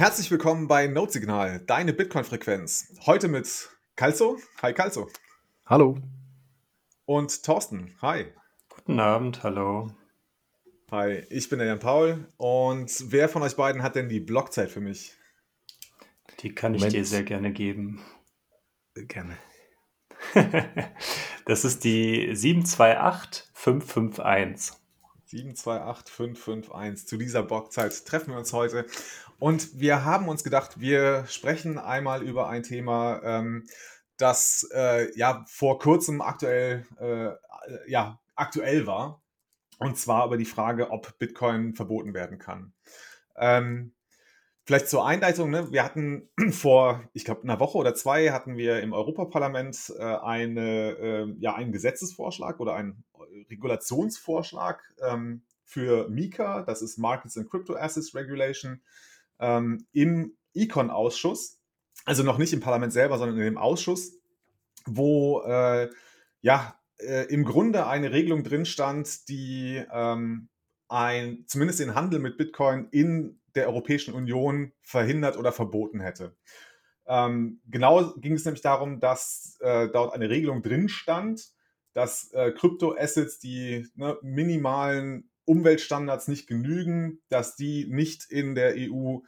Herzlich willkommen bei Notesignal, deine Bitcoin-Frequenz. Heute mit Calzo. Hi Calzo. Hallo. Und Thorsten. Hi. Guten Abend, hallo. Hi, ich bin der Jan Paul. Und wer von euch beiden hat denn die Blockzeit für mich? Die kann ich Moment. dir sehr gerne geben. Gerne. Das ist die 728551. 728551. Zu dieser Blockzeit treffen wir uns heute. Und wir haben uns gedacht, wir sprechen einmal über ein Thema, ähm, das äh, ja vor kurzem aktuell, äh, ja, aktuell war. Und zwar über die Frage, ob Bitcoin verboten werden kann. Ähm, Vielleicht zur Einleitung, ne? wir hatten vor, ich glaube, einer Woche oder zwei hatten wir im Europaparlament äh, eine, äh, ja, einen Gesetzesvorschlag oder einen Regulationsvorschlag ähm, für MiCA, das ist Markets and Crypto Assets Regulation, ähm, im Econ-Ausschuss, also noch nicht im Parlament selber, sondern in dem Ausschuss, wo äh, ja äh, im Grunde eine Regelung drin stand, die ähm, ein, zumindest den Handel mit Bitcoin in der Europäischen Union verhindert oder verboten hätte. Ähm, genau ging es nämlich darum, dass äh, dort eine Regelung drin stand, dass äh, Kryptoassets, die ne, minimalen Umweltstandards nicht genügen, dass die nicht in der EU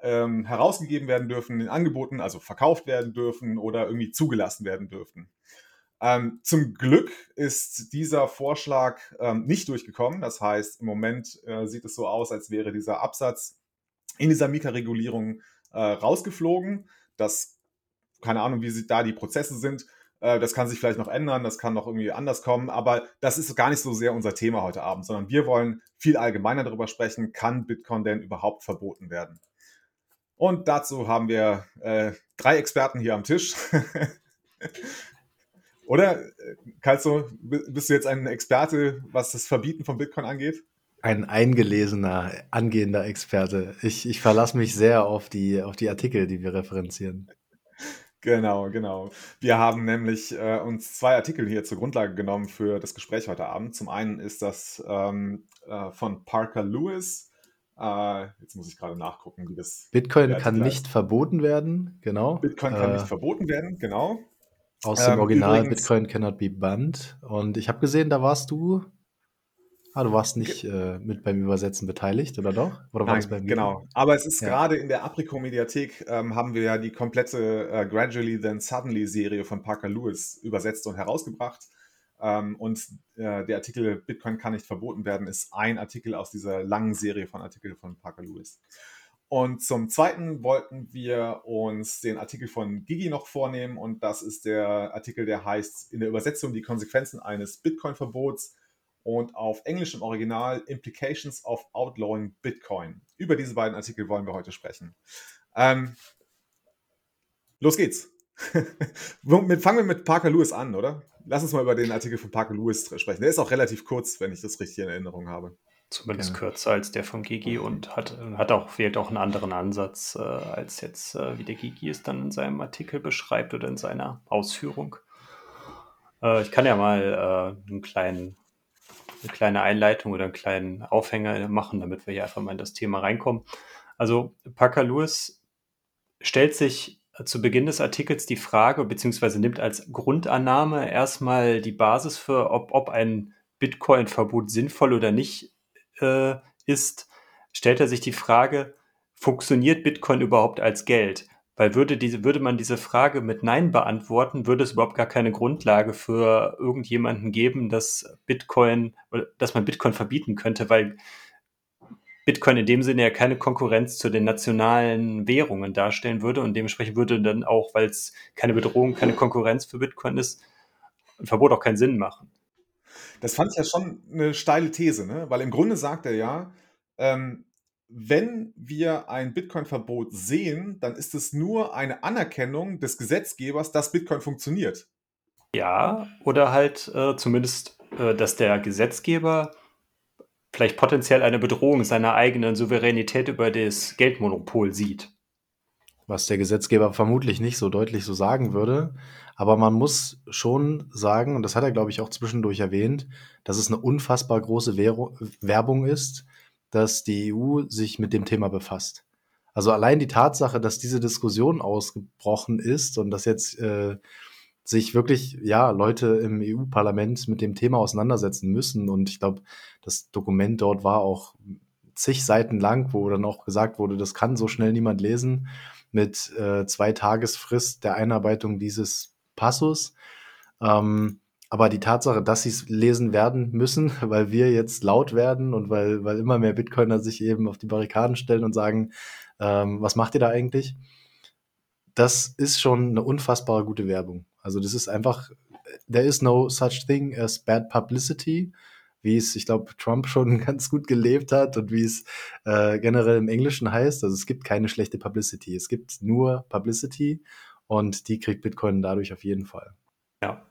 ähm, herausgegeben werden dürfen, in Angeboten, also verkauft werden dürfen oder irgendwie zugelassen werden dürfen. Ähm, zum Glück ist dieser Vorschlag ähm, nicht durchgekommen. Das heißt, im Moment äh, sieht es so aus, als wäre dieser Absatz in dieser Mika-Regulierung äh, rausgeflogen. Das, keine Ahnung, wie da die Prozesse sind. Äh, das kann sich vielleicht noch ändern, das kann noch irgendwie anders kommen, aber das ist gar nicht so sehr unser Thema heute Abend, sondern wir wollen viel allgemeiner darüber sprechen, kann Bitcoin denn überhaupt verboten werden? Und dazu haben wir äh, drei Experten hier am Tisch. Oder, Kalzo, bist du jetzt ein Experte, was das Verbieten von Bitcoin angeht? Ein eingelesener, angehender Experte. Ich, ich verlasse mich sehr auf die, auf die Artikel, die wir referenzieren. Genau, genau. Wir haben nämlich äh, uns zwei Artikel hier zur Grundlage genommen für das Gespräch heute Abend. Zum einen ist das ähm, äh, von Parker Lewis. Äh, jetzt muss ich gerade nachgucken, wie das. Bitcoin kann nicht verboten werden, genau. Bitcoin kann nicht verboten werden, genau. Aus dem ähm, Original übrigens, Bitcoin cannot be banned. Und ich habe gesehen, da warst du Ah, du warst nicht äh, mit beim Übersetzen beteiligt, oder doch? Oder war Nein, beim genau. Aber es ist ja. gerade in der Apriko-Mediathek ähm, haben wir ja die komplette äh, Gradually Then Suddenly Serie von Parker Lewis übersetzt und herausgebracht. Ähm, und äh, der Artikel Bitcoin kann nicht verboten werden ist ein Artikel aus dieser langen Serie von Artikeln von Parker Lewis. Und zum Zweiten wollten wir uns den Artikel von Gigi noch vornehmen und das ist der Artikel, der heißt in der Übersetzung die Konsequenzen eines Bitcoin-Verbots und auf Englisch im Original Implications of Outlawing Bitcoin. Über diese beiden Artikel wollen wir heute sprechen. Ähm, los geht's. Fangen wir mit Parker Lewis an, oder? Lass uns mal über den Artikel von Parker Lewis sprechen. Der ist auch relativ kurz, wenn ich das richtig in Erinnerung habe. Zumindest ja. kürzer als der von Gigi und hat, hat auch, wählt auch einen anderen Ansatz, äh, als jetzt, äh, wie der Gigi es dann in seinem Artikel beschreibt oder in seiner Ausführung. Äh, ich kann ja mal äh, einen kleinen eine kleine Einleitung oder einen kleinen Aufhänger machen, damit wir hier einfach mal in das Thema reinkommen. Also Parker Lewis stellt sich zu Beginn des Artikels die Frage, beziehungsweise nimmt als Grundannahme erstmal die Basis für, ob, ob ein Bitcoin-Verbot sinnvoll oder nicht äh, ist, stellt er sich die Frage, funktioniert Bitcoin überhaupt als Geld? Weil würde, diese, würde man diese Frage mit Nein beantworten, würde es überhaupt gar keine Grundlage für irgendjemanden geben, dass Bitcoin, dass man Bitcoin verbieten könnte, weil Bitcoin in dem Sinne ja keine Konkurrenz zu den nationalen Währungen darstellen würde und dementsprechend würde dann auch, weil es keine Bedrohung, keine Konkurrenz für Bitcoin ist, ein Verbot auch keinen Sinn machen. Das fand ich ja schon eine steile These, ne? weil im Grunde sagt er ja, ähm, wenn wir ein Bitcoin-Verbot sehen, dann ist es nur eine Anerkennung des Gesetzgebers, dass Bitcoin funktioniert. Ja, oder halt äh, zumindest, äh, dass der Gesetzgeber vielleicht potenziell eine Bedrohung seiner eigenen Souveränität über das Geldmonopol sieht. Was der Gesetzgeber vermutlich nicht so deutlich so sagen würde. Aber man muss schon sagen, und das hat er, glaube ich, auch zwischendurch erwähnt, dass es eine unfassbar große Werbung ist, dass die EU sich mit dem Thema befasst. Also allein die Tatsache, dass diese Diskussion ausgebrochen ist und dass jetzt äh, sich wirklich, ja, Leute im EU-Parlament mit dem Thema auseinandersetzen müssen. Und ich glaube, das Dokument dort war auch zig Seiten lang, wo dann auch gesagt wurde, das kann so schnell niemand lesen, mit äh, zwei Tagesfrist der Einarbeitung dieses Passus. Ähm, aber die Tatsache, dass sie es lesen werden müssen, weil wir jetzt laut werden und weil, weil immer mehr Bitcoiner sich eben auf die Barrikaden stellen und sagen, ähm, was macht ihr da eigentlich? Das ist schon eine unfassbar gute Werbung. Also das ist einfach, there is no such thing as bad publicity, wie es, ich glaube, Trump schon ganz gut gelebt hat und wie es äh, generell im Englischen heißt. Also es gibt keine schlechte Publicity. Es gibt nur Publicity und die kriegt Bitcoin dadurch auf jeden Fall. Ja.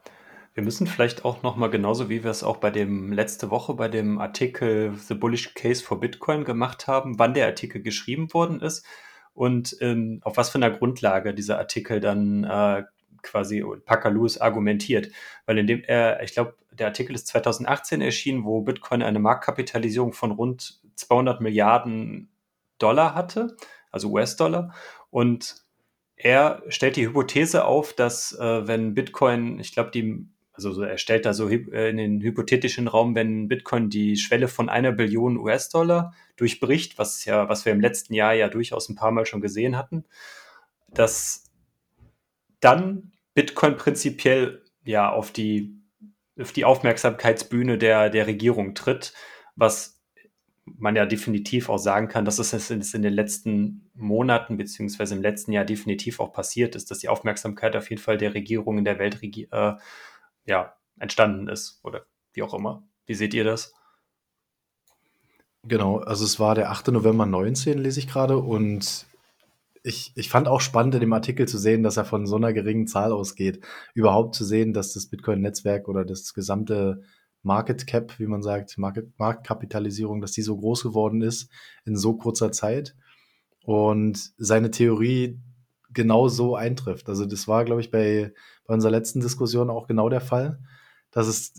Wir müssen vielleicht auch nochmal genauso wie wir es auch bei dem letzte Woche bei dem Artikel The Bullish Case for Bitcoin gemacht haben, wann der Artikel geschrieben worden ist und ähm, auf was für einer Grundlage dieser Artikel dann äh, quasi Pacalus argumentiert. Weil in dem er, ich glaube, der Artikel ist 2018 erschienen, wo Bitcoin eine Marktkapitalisierung von rund 200 Milliarden Dollar hatte, also US-Dollar. Und er stellt die Hypothese auf, dass äh, wenn Bitcoin, ich glaube, die, also er stellt da so äh, in den hypothetischen Raum, wenn Bitcoin die Schwelle von einer Billion US-Dollar durchbricht, was ja, was wir im letzten Jahr ja durchaus ein paar Mal schon gesehen hatten, dass dann Bitcoin prinzipiell ja auf die, auf die Aufmerksamkeitsbühne der, der Regierung tritt, was man ja definitiv auch sagen kann, dass es in den letzten Monaten beziehungsweise im letzten Jahr definitiv auch passiert ist, dass die Aufmerksamkeit auf jeden Fall der Regierung in der Welt äh, ja, entstanden ist oder wie auch immer. Wie seht ihr das? Genau, also es war der 8. November 19, lese ich gerade, und ich, ich fand auch spannend in dem Artikel zu sehen, dass er von so einer geringen Zahl ausgeht. Überhaupt zu sehen, dass das Bitcoin-Netzwerk oder das gesamte Market Cap, wie man sagt, Market, Marktkapitalisierung, dass die so groß geworden ist in so kurzer Zeit. Und seine Theorie genau so eintrifft. Also das war, glaube ich, bei, bei unserer letzten Diskussion auch genau der Fall, dass es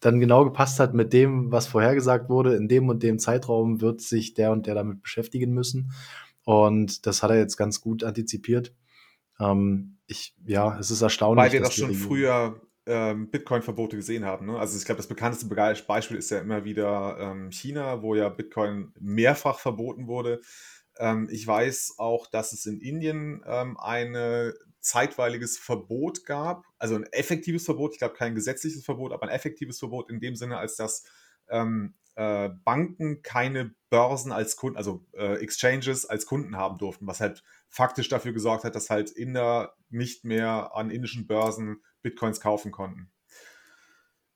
dann genau gepasst hat mit dem, was vorhergesagt wurde. In dem und dem Zeitraum wird sich der und der damit beschäftigen müssen. Und das hat er jetzt ganz gut antizipiert. Ähm, ich, ja, es ist erstaunlich. Weil wir das schon früher ähm, Bitcoin-Verbote gesehen haben. Ne? Also ich glaube, das bekannteste Beispiel ist ja immer wieder ähm, China, wo ja Bitcoin mehrfach verboten wurde. Ähm, ich weiß auch, dass es in Indien ähm, ein zeitweiliges Verbot gab, also ein effektives Verbot, ich glaube kein gesetzliches Verbot, aber ein effektives Verbot in dem Sinne, als dass ähm, äh, Banken keine Börsen als Kunden, also äh, Exchanges als Kunden haben durften, was halt faktisch dafür gesorgt hat, dass halt Inder nicht mehr an indischen Börsen Bitcoins kaufen konnten.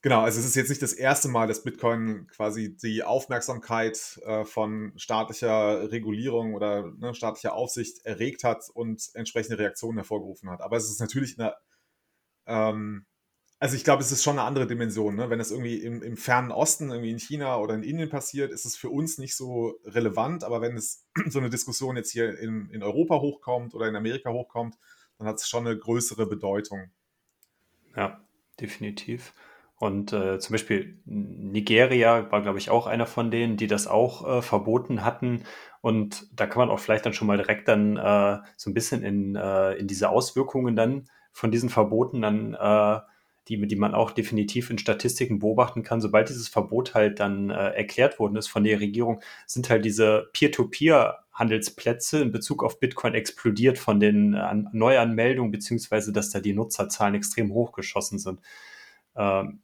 Genau, also es ist jetzt nicht das erste Mal, dass Bitcoin quasi die Aufmerksamkeit äh, von staatlicher Regulierung oder ne, staatlicher Aufsicht erregt hat und entsprechende Reaktionen hervorgerufen hat. Aber es ist natürlich eine ähm, also ich glaube, es ist schon eine andere Dimension. Ne? Wenn das irgendwie im, im, fernen Osten, irgendwie in China oder in Indien passiert, ist es für uns nicht so relevant. Aber wenn es so eine Diskussion jetzt hier in, in Europa hochkommt oder in Amerika hochkommt, dann hat es schon eine größere Bedeutung. Ja, definitiv. Und äh, zum Beispiel Nigeria war, glaube ich, auch einer von denen, die das auch äh, verboten hatten. Und da kann man auch vielleicht dann schon mal direkt dann äh, so ein bisschen in, äh, in diese Auswirkungen dann von diesen Verboten dann äh, die, die man auch definitiv in Statistiken beobachten kann, sobald dieses Verbot halt dann äh, erklärt worden ist von der Regierung, sind halt diese Peer-to-Peer-Handelsplätze in Bezug auf Bitcoin explodiert von den Neuanmeldungen, beziehungsweise dass da die Nutzerzahlen extrem hochgeschossen sind. Ähm,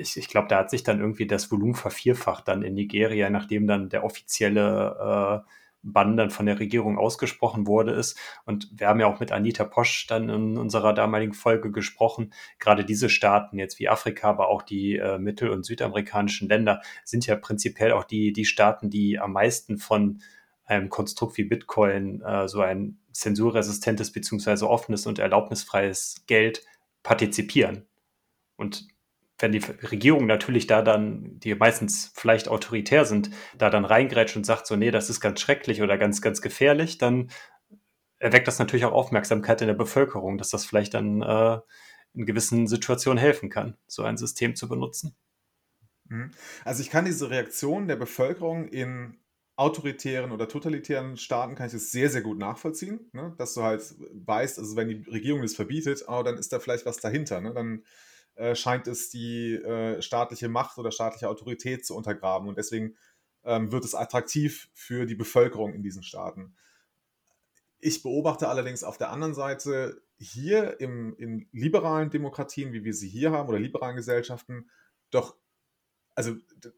ich, ich glaube, da hat sich dann irgendwie das Volumen vervierfacht dann in Nigeria, nachdem dann der offizielle äh, Bann dann von der Regierung ausgesprochen wurde ist. Und wir haben ja auch mit Anita Posch dann in unserer damaligen Folge gesprochen. Gerade diese Staaten, jetzt wie Afrika, aber auch die äh, mittel- und südamerikanischen Länder, sind ja prinzipiell auch die, die Staaten, die am meisten von einem Konstrukt wie Bitcoin, äh, so ein zensurresistentes beziehungsweise offenes und erlaubnisfreies Geld partizipieren. Und wenn die Regierung natürlich da dann, die meistens vielleicht autoritär sind, da dann reingrätscht und sagt so, nee, das ist ganz schrecklich oder ganz, ganz gefährlich, dann erweckt das natürlich auch Aufmerksamkeit in der Bevölkerung, dass das vielleicht dann äh, in gewissen Situationen helfen kann, so ein System zu benutzen. Mhm. Also ich kann diese Reaktion der Bevölkerung in autoritären oder totalitären Staaten kann ich das sehr, sehr gut nachvollziehen, ne? dass du halt weißt, also wenn die Regierung das verbietet, oh, dann ist da vielleicht was dahinter. Ne? Dann äh, scheint es die äh, staatliche Macht oder staatliche Autorität zu untergraben und deswegen ähm, wird es attraktiv für die Bevölkerung in diesen Staaten. Ich beobachte allerdings auf der anderen Seite hier im, in liberalen Demokratien, wie wir sie hier haben, oder liberalen Gesellschaften, doch also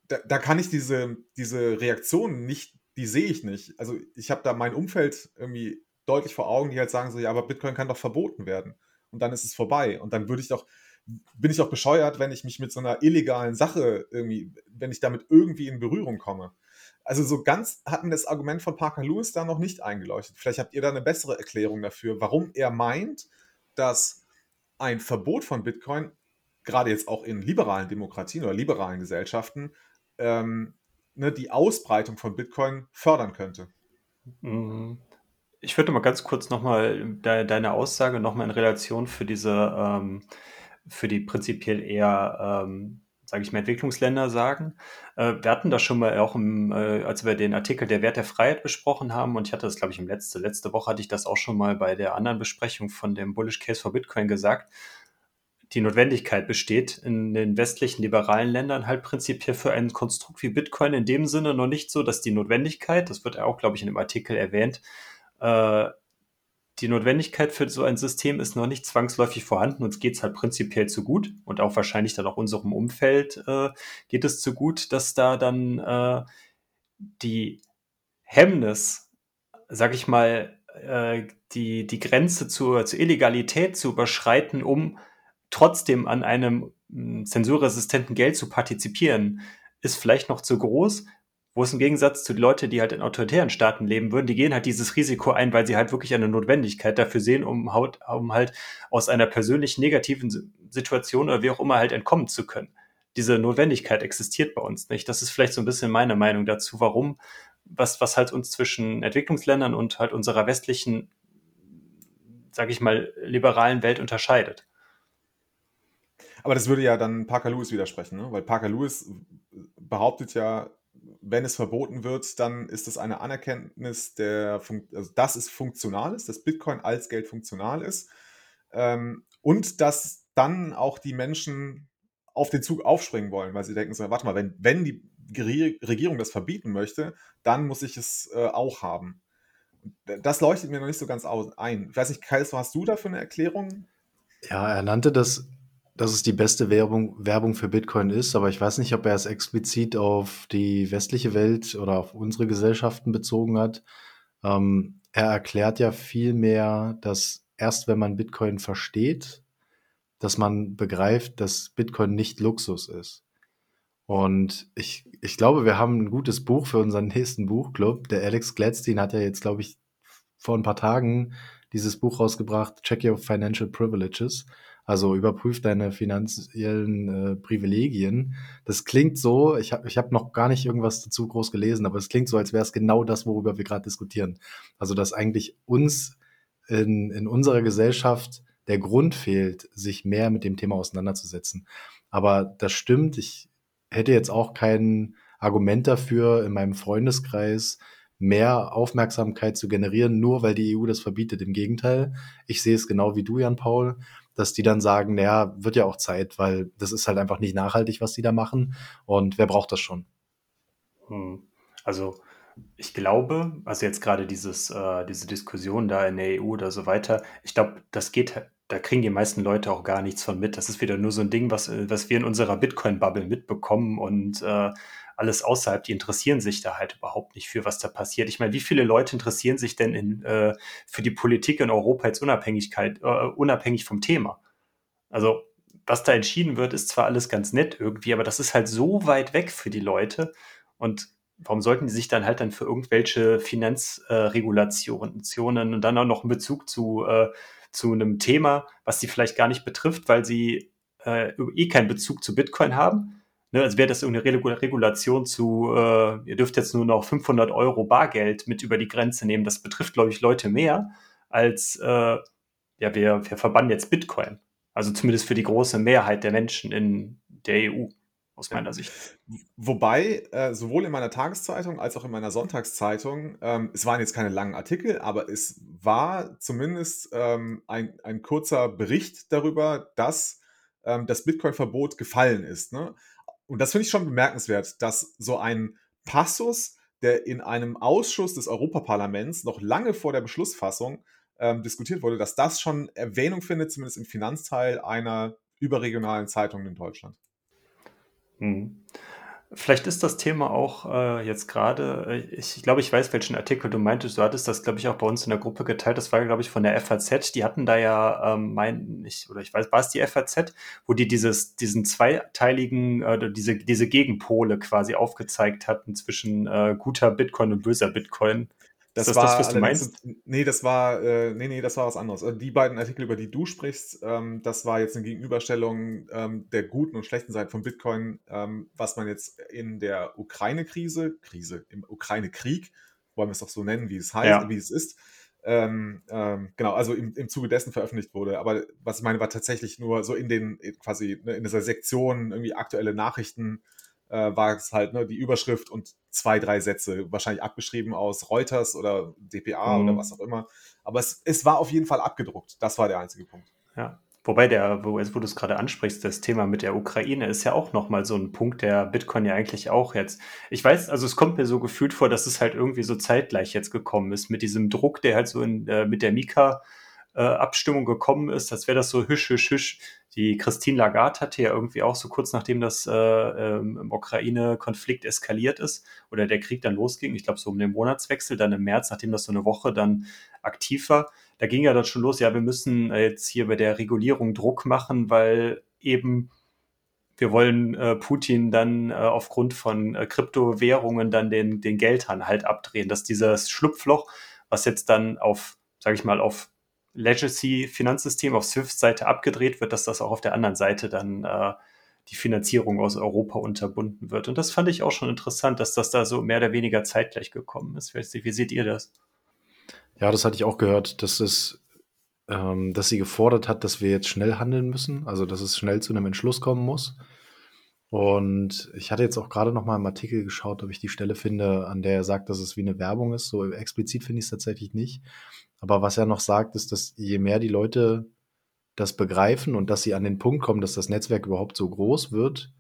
da, da, kann ich diese, diese Reaktionen nicht, die sehe ich nicht. Also ich habe da mein Umfeld irgendwie deutlich vor Augen, die halt sagen so, ja, aber Bitcoin kann doch verboten werden. Und dann ist es vorbei. Und dann würde ich doch, bin ich doch bescheuert, wenn ich mich mit so einer illegalen Sache irgendwie, wenn ich damit irgendwie in Berührung komme. Also so ganz hat mir das Argument von Parker Lewis da noch nicht eingeleuchtet. Vielleicht habt ihr da eine bessere Erklärung dafür, warum er meint, dass ein Verbot von Bitcoin gerade jetzt auch in liberalen Demokratien oder liberalen Gesellschaften, ähm, ne, die Ausbreitung von Bitcoin fördern könnte. Mhm. Ich würde mal ganz kurz nochmal de deine Aussage nochmal in Relation für diese, ähm, für die prinzipiell eher, ähm, sage ich mal, Entwicklungsländer sagen. Äh, wir hatten das schon mal auch, im, äh, als wir den Artikel Der Wert der Freiheit besprochen haben, und ich hatte das, glaube ich, im letzte, letzte Woche hatte ich das auch schon mal bei der anderen Besprechung von dem Bullish Case for Bitcoin gesagt, die Notwendigkeit besteht, in den westlichen liberalen Ländern halt prinzipiell für ein Konstrukt wie Bitcoin in dem Sinne noch nicht so, dass die Notwendigkeit, das wird ja auch, glaube ich, in dem Artikel erwähnt, äh, die Notwendigkeit für so ein System ist noch nicht zwangsläufig vorhanden. Uns geht es halt prinzipiell zu gut und auch wahrscheinlich dann auch unserem Umfeld äh, geht es zu gut, dass da dann äh, die Hemmnis, sag ich mal, äh, die, die Grenze zur, zur Illegalität zu überschreiten, um trotzdem an einem hm, zensurresistenten Geld zu partizipieren, ist vielleicht noch zu groß. Wo es im Gegensatz zu den Leuten, die halt in autoritären Staaten leben würden, die gehen halt dieses Risiko ein, weil sie halt wirklich eine Notwendigkeit dafür sehen, um, um halt aus einer persönlich negativen Situation oder wie auch immer halt entkommen zu können. Diese Notwendigkeit existiert bei uns nicht. Das ist vielleicht so ein bisschen meine Meinung dazu, warum, was, was halt uns zwischen Entwicklungsländern und halt unserer westlichen, sage ich mal, liberalen Welt unterscheidet. Aber das würde ja dann Parker Lewis widersprechen, ne? weil Parker Lewis behauptet ja, wenn es verboten wird, dann ist es eine Anerkenntnis, der also dass es funktional ist, dass Bitcoin als Geld funktional ist ähm, und dass dann auch die Menschen auf den Zug aufspringen wollen, weil sie denken so, warte mal, wenn, wenn die Regierung das verbieten möchte, dann muss ich es äh, auch haben. Das leuchtet mir noch nicht so ganz ein. Ich weiß nicht, Kais, was hast du da für eine Erklärung? Ja, er nannte das dass es die beste Werbung, Werbung für Bitcoin ist, aber ich weiß nicht, ob er es explizit auf die westliche Welt oder auf unsere Gesellschaften bezogen hat. Ähm, er erklärt ja vielmehr, dass erst wenn man Bitcoin versteht, dass man begreift, dass Bitcoin nicht Luxus ist. Und ich, ich glaube, wir haben ein gutes Buch für unseren nächsten Buchclub. Der Alex Gladstein hat ja jetzt, glaube ich, vor ein paar Tagen dieses Buch rausgebracht, Check Your Financial Privileges. Also überprüf deine finanziellen äh, Privilegien. Das klingt so, ich habe ich hab noch gar nicht irgendwas dazu groß gelesen, aber es klingt so, als wäre es genau das, worüber wir gerade diskutieren. Also dass eigentlich uns in, in unserer Gesellschaft der Grund fehlt, sich mehr mit dem Thema auseinanderzusetzen. Aber das stimmt, ich hätte jetzt auch kein Argument dafür, in meinem Freundeskreis mehr Aufmerksamkeit zu generieren, nur weil die EU das verbietet. Im Gegenteil, ich sehe es genau wie du, Jan Paul dass die dann sagen, naja, wird ja auch Zeit, weil das ist halt einfach nicht nachhaltig, was die da machen. Und wer braucht das schon? Hm. Also ich glaube, also jetzt gerade dieses, äh, diese Diskussion da in der EU oder so weiter, ich glaube, das geht, da kriegen die meisten Leute auch gar nichts von mit. Das ist wieder nur so ein Ding, was, was wir in unserer Bitcoin-Bubble mitbekommen und äh, alles außerhalb, die interessieren sich da halt überhaupt nicht für, was da passiert. Ich meine, wie viele Leute interessieren sich denn in, äh, für die Politik in Europa jetzt Unabhängigkeit, äh, unabhängig vom Thema? Also, was da entschieden wird, ist zwar alles ganz nett irgendwie, aber das ist halt so weit weg für die Leute. Und warum sollten die sich dann halt dann für irgendwelche Finanzregulationen und dann auch noch einen Bezug zu, äh, zu einem Thema, was sie vielleicht gar nicht betrifft, weil sie äh, eh keinen Bezug zu Bitcoin haben? Ne, also wäre das irgendeine Regulation zu, äh, ihr dürft jetzt nur noch 500 Euro Bargeld mit über die Grenze nehmen. Das betrifft, glaube ich, Leute mehr als, äh, ja, wir, wir verbannen jetzt Bitcoin. Also zumindest für die große Mehrheit der Menschen in der EU. aus meiner Sicht. Wobei, äh, sowohl in meiner Tageszeitung als auch in meiner Sonntagszeitung, ähm, es waren jetzt keine langen Artikel, aber es war zumindest ähm, ein, ein kurzer Bericht darüber, dass ähm, das Bitcoin-Verbot gefallen ist. Ne? Und das finde ich schon bemerkenswert, dass so ein Passus, der in einem Ausschuss des Europaparlaments noch lange vor der Beschlussfassung ähm, diskutiert wurde, dass das schon Erwähnung findet, zumindest im Finanzteil einer überregionalen Zeitung in Deutschland. Mhm. Vielleicht ist das Thema auch äh, jetzt gerade, äh, ich glaube, ich weiß, welchen Artikel du meintest. Du hattest das, glaube ich, auch bei uns in der Gruppe geteilt. Das war, glaube ich, von der FAZ. Die hatten da ja, ähm, mein, ich, oder ich weiß, war es die FAZ, wo die dieses, diesen zweiteiligen, äh, diese, diese Gegenpole quasi aufgezeigt hatten zwischen äh, guter Bitcoin und böser Bitcoin. Das, das war das, was du meinst? Nee, das war, äh, nee, nee, das war was anderes. Also die beiden Artikel, über die du sprichst, ähm, das war jetzt eine Gegenüberstellung ähm, der guten und schlechten Seite von Bitcoin, ähm, was man jetzt in der Ukraine-Krise, Krise, im Ukraine-Krieg, wollen wir es doch so nennen, wie es heißt, ja. wie es ist, ähm, ähm, genau, also im, im Zuge dessen veröffentlicht wurde. Aber was ich meine, war tatsächlich nur so in den, quasi ne, in dieser Sektion irgendwie aktuelle Nachrichten äh, war es halt ne, die Überschrift und zwei, drei Sätze, wahrscheinlich abgeschrieben aus Reuters oder DPA mhm. oder was auch immer. Aber es, es war auf jeden Fall abgedruckt. Das war der einzige Punkt. Ja. Wobei der, wo, wo du es gerade ansprichst, das Thema mit der Ukraine ist ja auch nochmal so ein Punkt, der Bitcoin ja eigentlich auch jetzt. Ich weiß, also es kommt mir so gefühlt vor, dass es halt irgendwie so zeitgleich jetzt gekommen ist mit diesem Druck, der halt so in, äh, mit der Mika äh, Abstimmung gekommen ist, als wäre das so hüsch, hüsch, hüsch. Die Christine Lagarde hatte ja irgendwie auch so kurz nachdem das äh, ähm, im Ukraine-Konflikt eskaliert ist oder der Krieg dann losging, ich glaube so um den Monatswechsel, dann im März, nachdem das so eine Woche dann aktiv war, da ging ja dann schon los, ja, wir müssen äh, jetzt hier bei der Regulierung Druck machen, weil eben wir wollen äh, Putin dann äh, aufgrund von äh, Kryptowährungen dann den, den Geldhahn halt abdrehen, dass dieses Schlupfloch, was jetzt dann auf, sage ich mal, auf Legacy-Finanzsystem auf Swift-Seite abgedreht wird, dass das auch auf der anderen Seite dann äh, die Finanzierung aus Europa unterbunden wird. Und das fand ich auch schon interessant, dass das da so mehr oder weniger zeitgleich gekommen ist. Wie seht ihr das? Ja, das hatte ich auch gehört, dass es, ähm, dass sie gefordert hat, dass wir jetzt schnell handeln müssen, also dass es schnell zu einem Entschluss kommen muss. Und ich hatte jetzt auch gerade noch mal im Artikel geschaut, ob ich die Stelle finde, an der er sagt, dass es wie eine Werbung ist. So explizit finde ich es tatsächlich nicht. Aber was er noch sagt, ist, dass je mehr die Leute das begreifen und dass sie an den Punkt kommen, dass das Netzwerk überhaupt so groß wird,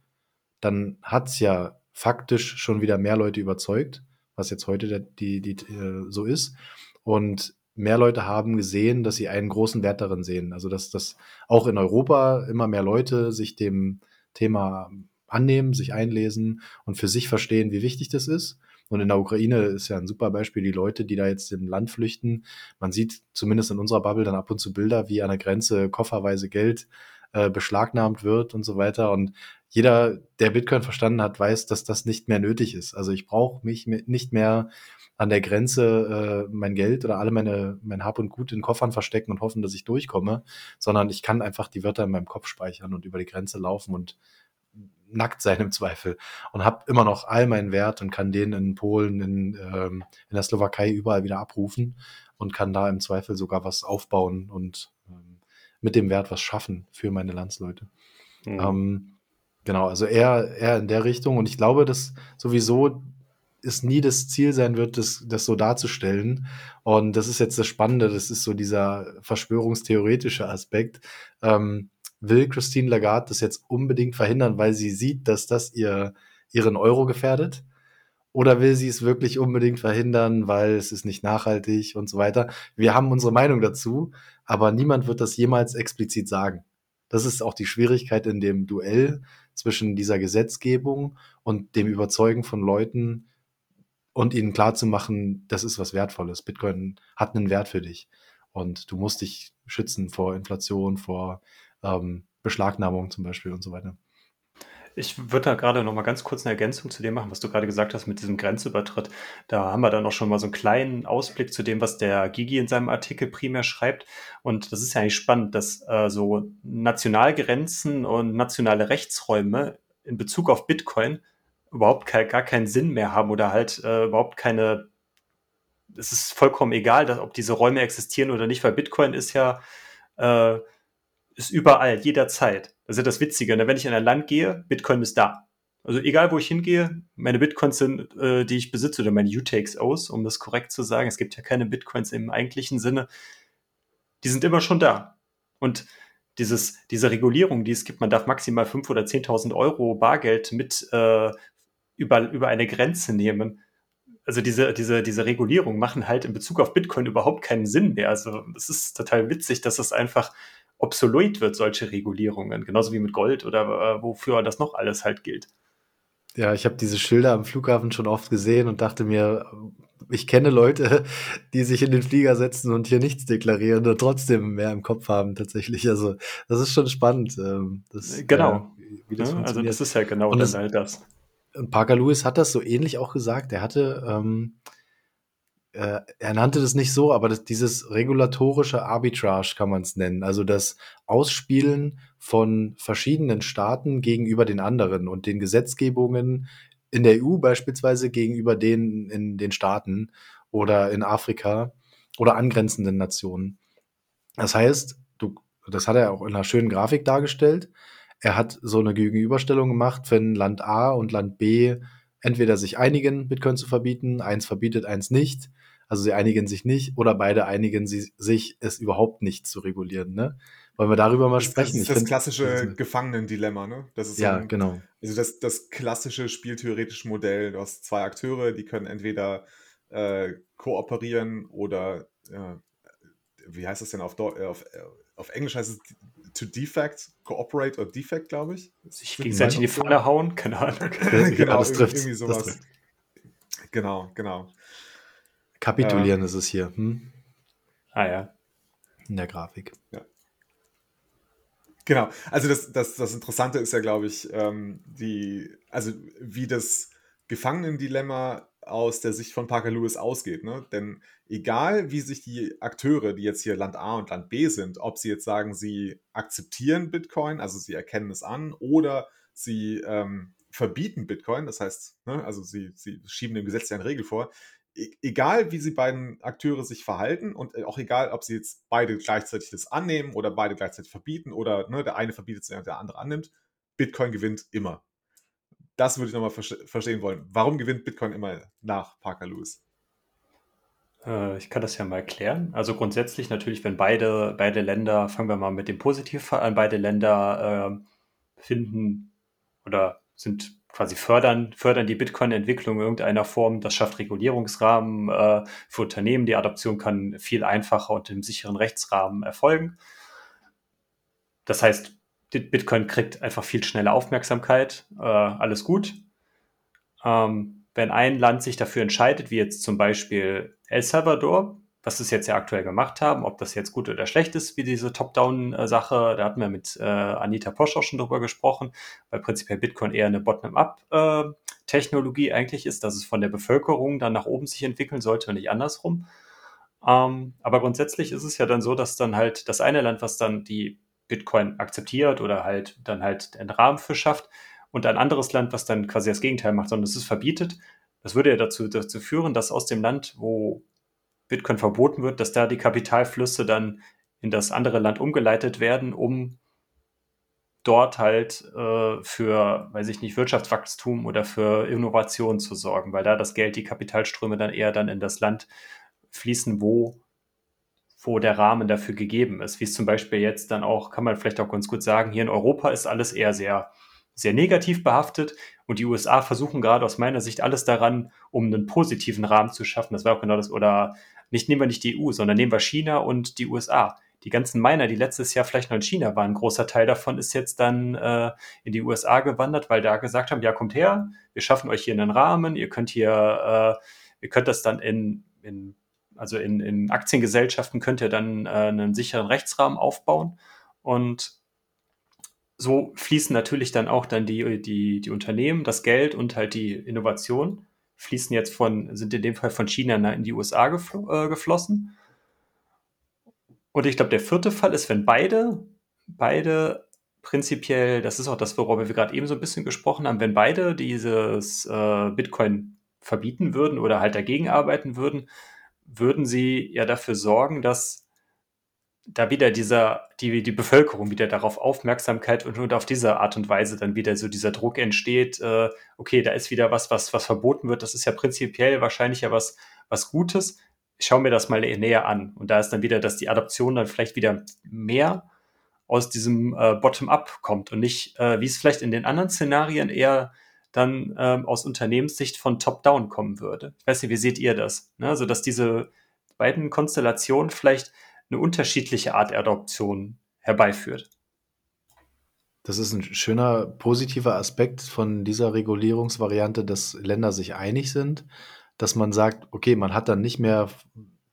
dann hat es ja faktisch schon wieder mehr Leute überzeugt, was jetzt heute der, die, die, äh, so ist. Und mehr Leute haben gesehen, dass sie einen großen Wert darin sehen. Also dass, dass auch in Europa immer mehr Leute sich dem Thema annehmen, sich einlesen und für sich verstehen, wie wichtig das ist. Und in der Ukraine ist ja ein super Beispiel, die Leute, die da jetzt im Land flüchten. Man sieht zumindest in unserer Bubble dann ab und zu Bilder, wie an der Grenze kofferweise Geld äh, beschlagnahmt wird und so weiter. Und jeder, der Bitcoin verstanden hat, weiß, dass das nicht mehr nötig ist. Also ich brauche mich nicht mehr an der Grenze äh, mein Geld oder alle meine mein Hab und Gut in Koffern verstecken und hoffen, dass ich durchkomme, sondern ich kann einfach die Wörter in meinem Kopf speichern und über die Grenze laufen und nackt sein im Zweifel und habe immer noch all meinen Wert und kann den in Polen, in, ähm, in der Slowakei überall wieder abrufen und kann da im Zweifel sogar was aufbauen und ähm, mit dem Wert was schaffen für meine Landsleute. Mhm. Ähm, genau, also eher, eher in der Richtung und ich glaube, dass sowieso es nie das Ziel sein wird, das, das so darzustellen. Und das ist jetzt das Spannende, das ist so dieser verschwörungstheoretische Aspekt. Ähm, will Christine Lagarde das jetzt unbedingt verhindern, weil sie sieht, dass das ihr, ihren Euro gefährdet? Oder will sie es wirklich unbedingt verhindern, weil es ist nicht nachhaltig und so weiter? Wir haben unsere Meinung dazu, aber niemand wird das jemals explizit sagen. Das ist auch die Schwierigkeit in dem Duell zwischen dieser Gesetzgebung und dem Überzeugen von Leuten und ihnen klarzumachen, das ist was Wertvolles. Bitcoin hat einen Wert für dich. Und du musst dich schützen vor Inflation, vor ähm, Beschlagnahmung zum Beispiel und so weiter. Ich würde da gerade noch mal ganz kurz eine Ergänzung zu dem machen, was du gerade gesagt hast mit diesem Grenzübertritt. Da haben wir dann auch schon mal so einen kleinen Ausblick zu dem, was der Gigi in seinem Artikel primär schreibt. Und das ist ja eigentlich spannend, dass äh, so Nationalgrenzen und nationale Rechtsräume in Bezug auf Bitcoin überhaupt ke gar keinen Sinn mehr haben oder halt äh, überhaupt keine. Es ist vollkommen egal, dass, ob diese Räume existieren oder nicht, weil Bitcoin ist ja äh, ist überall, jederzeit. Das ist ja das Witzige. Ne? Wenn ich in ein Land gehe, Bitcoin ist da. Also egal, wo ich hingehe, meine Bitcoins sind, äh, die ich besitze, oder meine UTXOs, um das korrekt zu sagen, es gibt ja keine Bitcoins im eigentlichen Sinne, die sind immer schon da. Und dieses, diese Regulierung, die es gibt, man darf maximal 5.000 oder 10.000 Euro Bargeld mit äh, über, über eine Grenze nehmen. Also diese, diese, diese Regulierung machen halt in Bezug auf Bitcoin überhaupt keinen Sinn mehr. Also es ist total witzig, dass es einfach obsolet wird, solche Regulierungen. Genauso wie mit Gold oder äh, wofür das noch alles halt gilt. Ja, ich habe diese Schilder am Flughafen schon oft gesehen und dachte mir, ich kenne Leute, die sich in den Flieger setzen und hier nichts deklarieren und trotzdem mehr im Kopf haben tatsächlich. Also das ist schon spannend. Ähm, das, genau. Äh, das ja, also das ist ja genau und das, halt das. Parker Lewis hat das so ähnlich auch gesagt. Er hatte, ähm, äh, er nannte das nicht so, aber das, dieses regulatorische Arbitrage kann man es nennen. Also das Ausspielen von verschiedenen Staaten gegenüber den anderen und den Gesetzgebungen in der EU beispielsweise gegenüber denen in den Staaten oder in Afrika oder angrenzenden Nationen. Das heißt, du, das hat er auch in einer schönen Grafik dargestellt. Er hat so eine Gegenüberstellung gemacht, wenn Land A und Land B entweder sich einigen, Bitcoin zu verbieten, eins verbietet, eins nicht. Also sie einigen sich nicht oder beide einigen sie, sich, es überhaupt nicht zu regulieren. Ne? Wollen wir darüber mal das, sprechen? Das ist das klassische das Gefangenendilemma, ne? Das ist ja, ein, genau. Also das, das klassische spieltheoretische Modell. Du hast zwei Akteure, die können entweder äh, kooperieren oder äh, wie heißt das denn auf, äh, auf, äh, auf Englisch heißt es to defect, cooperate oder defect, glaube ich. Sich gegenseitig in die Pfanne hauen, keine Ahnung. genau, das trifft, irgendwie sowas. Das genau, genau. Kapitulieren äh, ist es hier. Hm? Ah ja. In der Grafik. Ja. Genau, also das, das, das Interessante ist ja, glaube ich, ähm, die, also wie das Gefangenendilemma aus der Sicht von Parker Lewis ausgeht. Ne? Denn egal wie sich die Akteure, die jetzt hier Land A und Land B sind, ob sie jetzt sagen, sie akzeptieren Bitcoin, also sie erkennen es an, oder sie ähm, verbieten Bitcoin, das heißt, ne, also sie, sie schieben dem Gesetz ja eine Regel vor, egal wie sie beiden Akteure sich verhalten und äh, auch egal, ob sie jetzt beide gleichzeitig das annehmen oder beide gleichzeitig verbieten oder ne, der eine verbietet es, der andere annimmt, Bitcoin gewinnt immer. Das würde ich nochmal verstehen wollen. Warum gewinnt Bitcoin immer nach Parker Lewis? Äh, ich kann das ja mal erklären. Also grundsätzlich natürlich, wenn beide, beide Länder, fangen wir mal mit dem Positivfall an, beide Länder äh, finden oder sind quasi fördern, fördern die Bitcoin-Entwicklung in irgendeiner Form. Das schafft Regulierungsrahmen äh, für Unternehmen. Die Adoption kann viel einfacher und im sicheren Rechtsrahmen erfolgen. Das heißt, Bitcoin kriegt einfach viel schneller Aufmerksamkeit. Äh, alles gut. Ähm, wenn ein Land sich dafür entscheidet, wie jetzt zum Beispiel El Salvador, was es jetzt ja aktuell gemacht haben, ob das jetzt gut oder schlecht ist, wie diese Top-Down-Sache, da hatten wir mit äh, Anita Posch auch schon drüber gesprochen, weil prinzipiell Bitcoin eher eine Bottom-up-Technologie äh, eigentlich ist, dass es von der Bevölkerung dann nach oben sich entwickeln sollte und nicht andersrum. Ähm, aber grundsätzlich ist es ja dann so, dass dann halt das eine Land, was dann die Bitcoin akzeptiert oder halt dann halt einen Rahmen für schafft und ein anderes Land, was dann quasi das Gegenteil macht, sondern es ist verbietet. Das würde ja dazu, dazu führen, dass aus dem Land, wo Bitcoin verboten wird, dass da die Kapitalflüsse dann in das andere Land umgeleitet werden, um dort halt äh, für, weiß ich nicht, Wirtschaftswachstum oder für Innovation zu sorgen, weil da das Geld, die Kapitalströme dann eher dann in das Land fließen, wo, wo der Rahmen dafür gegeben ist. Wie es zum Beispiel jetzt dann auch, kann man vielleicht auch ganz gut sagen, hier in Europa ist alles eher sehr, sehr negativ behaftet und die USA versuchen gerade aus meiner Sicht alles daran, um einen positiven Rahmen zu schaffen. Das war auch genau das, oder nicht nehmen wir nicht die EU, sondern nehmen wir China und die USA. Die ganzen Miner, die letztes Jahr vielleicht noch in China waren, ein großer Teil davon ist jetzt dann äh, in die USA gewandert, weil da gesagt haben, ja, kommt her, wir schaffen euch hier einen Rahmen, ihr könnt hier, äh, ihr könnt das dann in, in also in, in Aktiengesellschaften könnt ihr dann äh, einen sicheren Rechtsrahmen aufbauen und so fließen natürlich dann auch dann die, die, die Unternehmen, das Geld und halt die Innovation fließen jetzt von, sind in dem Fall von China in die USA gefl äh, geflossen. Und ich glaube, der vierte Fall ist, wenn beide, beide prinzipiell, das ist auch das, worüber wir gerade eben so ein bisschen gesprochen haben, wenn beide dieses äh, Bitcoin verbieten würden oder halt dagegen arbeiten würden, würden sie ja dafür sorgen, dass da wieder dieser, die, die Bevölkerung wieder darauf Aufmerksamkeit und, und auf diese Art und Weise dann wieder so dieser Druck entsteht, äh, okay, da ist wieder was, was, was verboten wird. Das ist ja prinzipiell wahrscheinlich ja was, was Gutes. Ich schaue mir das mal näher an. Und da ist dann wieder, dass die Adoption dann vielleicht wieder mehr aus diesem äh, Bottom-up kommt und nicht, äh, wie es vielleicht in den anderen Szenarien eher dann ähm, aus Unternehmenssicht von Top-Down kommen würde. Ich weiß nicht, wie seht ihr das? Ne? Also, dass diese beiden Konstellationen vielleicht eine unterschiedliche Art Adoption herbeiführt. Das ist ein schöner positiver Aspekt von dieser Regulierungsvariante, dass Länder sich einig sind, dass man sagt, okay, man hat dann nicht mehr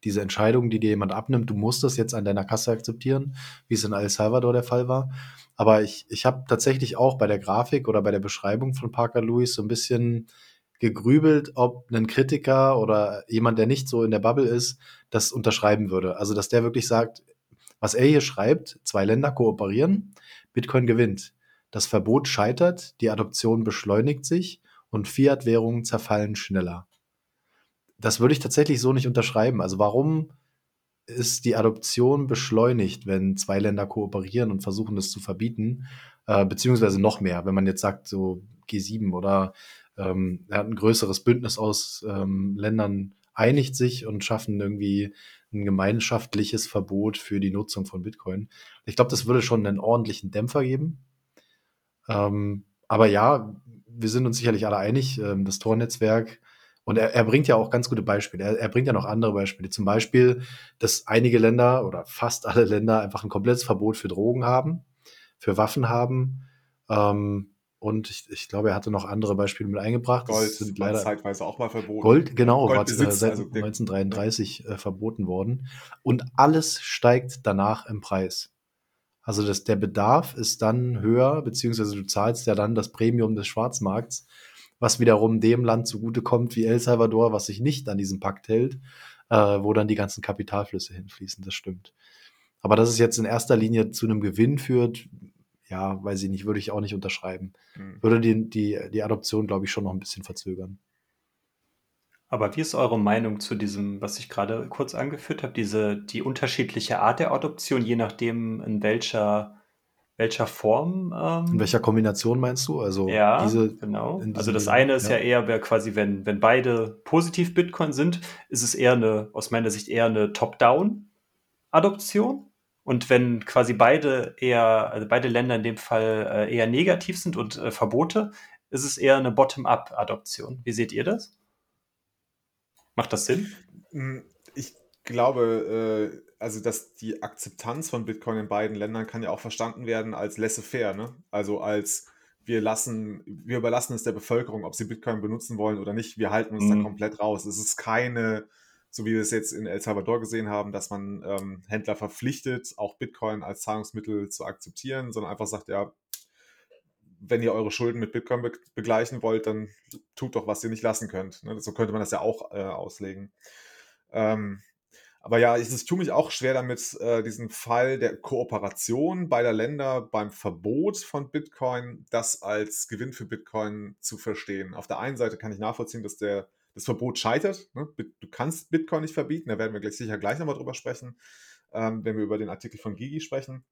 diese Entscheidung, die dir jemand abnimmt, du musst das jetzt an deiner Kasse akzeptieren, wie es in El Salvador der Fall war. Aber ich, ich habe tatsächlich auch bei der Grafik oder bei der Beschreibung von Parker Lewis so ein bisschen gegrübelt, ob ein Kritiker oder jemand, der nicht so in der Bubble ist, das unterschreiben würde. Also, dass der wirklich sagt, was er hier schreibt, zwei Länder kooperieren, Bitcoin gewinnt. Das Verbot scheitert, die Adoption beschleunigt sich und Fiat-Währungen zerfallen schneller. Das würde ich tatsächlich so nicht unterschreiben. Also warum ist die Adoption beschleunigt, wenn zwei Länder kooperieren und versuchen, das zu verbieten, äh, beziehungsweise noch mehr, wenn man jetzt sagt, so G7 oder ähm, er hat ein größeres Bündnis aus ähm, Ländern einigt sich und schaffen irgendwie ein gemeinschaftliches Verbot für die Nutzung von Bitcoin. Ich glaube, das würde schon einen ordentlichen Dämpfer geben. Ähm, aber ja, wir sind uns sicherlich alle einig, ähm, das Tor-Netzwerk und er, er, bringt ja auch ganz gute Beispiele. Er, er, bringt ja noch andere Beispiele. Zum Beispiel, dass einige Länder oder fast alle Länder einfach ein komplettes Verbot für Drogen haben, für Waffen haben. Ähm, und ich, ich, glaube, er hatte noch andere Beispiele mit eingebracht. Gold sind leider zeitweise auch mal verboten. Gold, genau, Gold war besitzt, seit also 1933 äh, verboten worden. Und alles steigt danach im Preis. Also das, der Bedarf ist dann höher, beziehungsweise du zahlst ja dann das Premium des Schwarzmarkts, was wiederum dem Land zugutekommt wie El Salvador, was sich nicht an diesem Pakt hält, äh, wo dann die ganzen Kapitalflüsse hinfließen. Das stimmt. Aber dass es jetzt in erster Linie zu einem Gewinn führt, ja, weiß ich nicht, würde ich auch nicht unterschreiben. Mhm. Würde die, die, die Adoption, glaube ich, schon noch ein bisschen verzögern. Aber wie ist eure Meinung zu diesem, was ich gerade kurz angeführt habe, diese, die unterschiedliche Art der Adoption, je nachdem, in welcher, welcher Form? Ähm, in welcher Kombination meinst du? Also ja, diese, genau. Also das eine ist ja, ja eher quasi, wenn, wenn beide positiv Bitcoin sind, ist es eher eine, aus meiner Sicht eher eine Top-Down-Adoption. Und wenn quasi beide eher, also beide Länder in dem Fall äh, eher negativ sind und äh, Verbote, ist es eher eine Bottom-up-Adoption. Wie seht ihr das? Macht das Sinn? Hm, ich glaube, äh, also dass die Akzeptanz von Bitcoin in beiden Ländern kann ja auch verstanden werden als laissez-faire, ne? Also als wir lassen, wir überlassen es der Bevölkerung, ob sie Bitcoin benutzen wollen oder nicht. Wir halten uns mhm. da komplett raus. Es ist keine so wie wir es jetzt in El Salvador gesehen haben, dass man ähm, Händler verpflichtet, auch Bitcoin als Zahlungsmittel zu akzeptieren, sondern einfach sagt, ja, wenn ihr eure Schulden mit Bitcoin be begleichen wollt, dann tut doch, was ihr nicht lassen könnt. Ne? So könnte man das ja auch äh, auslegen. Ähm, aber ja, ich, ich tue mich auch schwer damit, äh, diesen Fall der Kooperation beider Länder beim Verbot von Bitcoin, das als Gewinn für Bitcoin zu verstehen. Auf der einen Seite kann ich nachvollziehen, dass der das Verbot scheitert. Ne? Du kannst Bitcoin nicht verbieten, da werden wir gleich sicher gleich nochmal drüber sprechen, ähm, wenn wir über den Artikel von Gigi sprechen.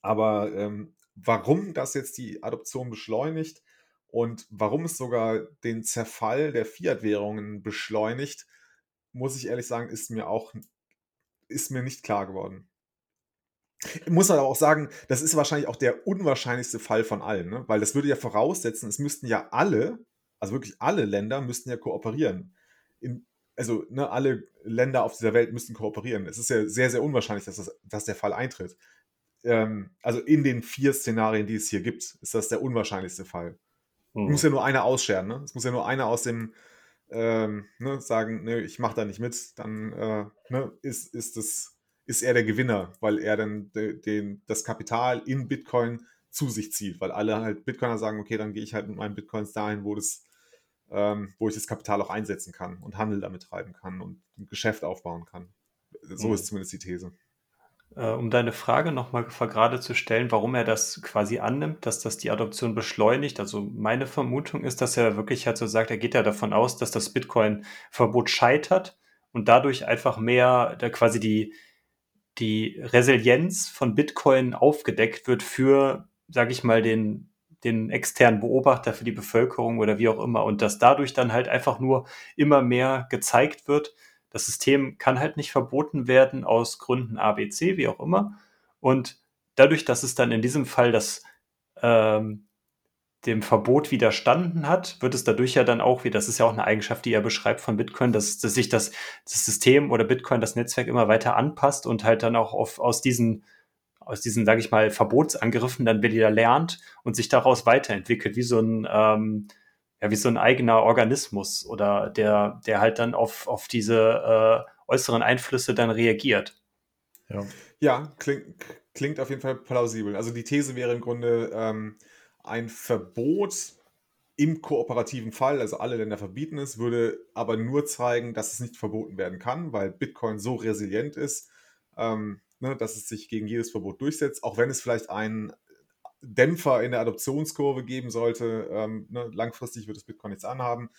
Aber ähm, warum das jetzt die Adoption beschleunigt und warum es sogar den Zerfall der Fiat-Währungen beschleunigt, muss ich ehrlich sagen, ist mir auch ist mir nicht klar geworden. Ich muss aber auch sagen, das ist wahrscheinlich auch der unwahrscheinlichste Fall von allen, ne? weil das würde ja voraussetzen, es müssten ja alle also wirklich alle Länder müssten ja kooperieren. In, also ne, alle Länder auf dieser Welt müssten kooperieren. Es ist ja sehr, sehr unwahrscheinlich, dass, das, dass der Fall eintritt. Ähm, also in den vier Szenarien, die es hier gibt, ist das der unwahrscheinlichste Fall. Mhm. Muss ja nur einer ausscheren. Ne? Es muss ja nur einer aus dem ähm, ne, sagen, ne, ich mache da nicht mit, dann äh, ne, ist, ist, das, ist er der Gewinner, weil er dann de, den, das Kapital in Bitcoin zu sich zieht, weil alle halt Bitcoiner sagen, okay, dann gehe ich halt mit meinen Bitcoins dahin, wo das ähm, wo ich das Kapital auch einsetzen kann und Handel damit treiben kann und ein Geschäft aufbauen kann. So mhm. ist zumindest die These. Äh, um deine Frage nochmal gerade zu stellen, warum er das quasi annimmt, dass das die Adoption beschleunigt. Also meine Vermutung ist, dass er wirklich halt so sagt, er geht ja davon aus, dass das Bitcoin-Verbot scheitert und dadurch einfach mehr da quasi die, die Resilienz von Bitcoin aufgedeckt wird für, sage ich mal, den den externen Beobachter für die Bevölkerung oder wie auch immer und dass dadurch dann halt einfach nur immer mehr gezeigt wird, das System kann halt nicht verboten werden aus Gründen ABC, wie auch immer. Und dadurch, dass es dann in diesem Fall das ähm, dem Verbot widerstanden hat, wird es dadurch ja dann auch wie, das ist ja auch eine Eigenschaft, die er beschreibt von Bitcoin, dass, dass sich das, das System oder Bitcoin, das Netzwerk immer weiter anpasst und halt dann auch auf, aus diesen, aus diesen, sage ich mal, Verbotsangriffen dann wieder lernt und sich daraus weiterentwickelt, wie so ein, ähm, ja, wie so ein eigener Organismus oder der, der halt dann auf, auf diese äh, äußeren Einflüsse dann reagiert. Ja, ja klingt, klingt auf jeden Fall plausibel. Also die These wäre im Grunde, ähm, ein Verbot im kooperativen Fall, also alle Länder verbieten es, würde aber nur zeigen, dass es nicht verboten werden kann, weil Bitcoin so resilient ist, ähm, ne, dass es sich gegen jedes Verbot durchsetzt, auch wenn es vielleicht einen Dämpfer in der Adoptionskurve geben sollte. Ähm, ne, langfristig wird es Bitcoin nichts anhaben.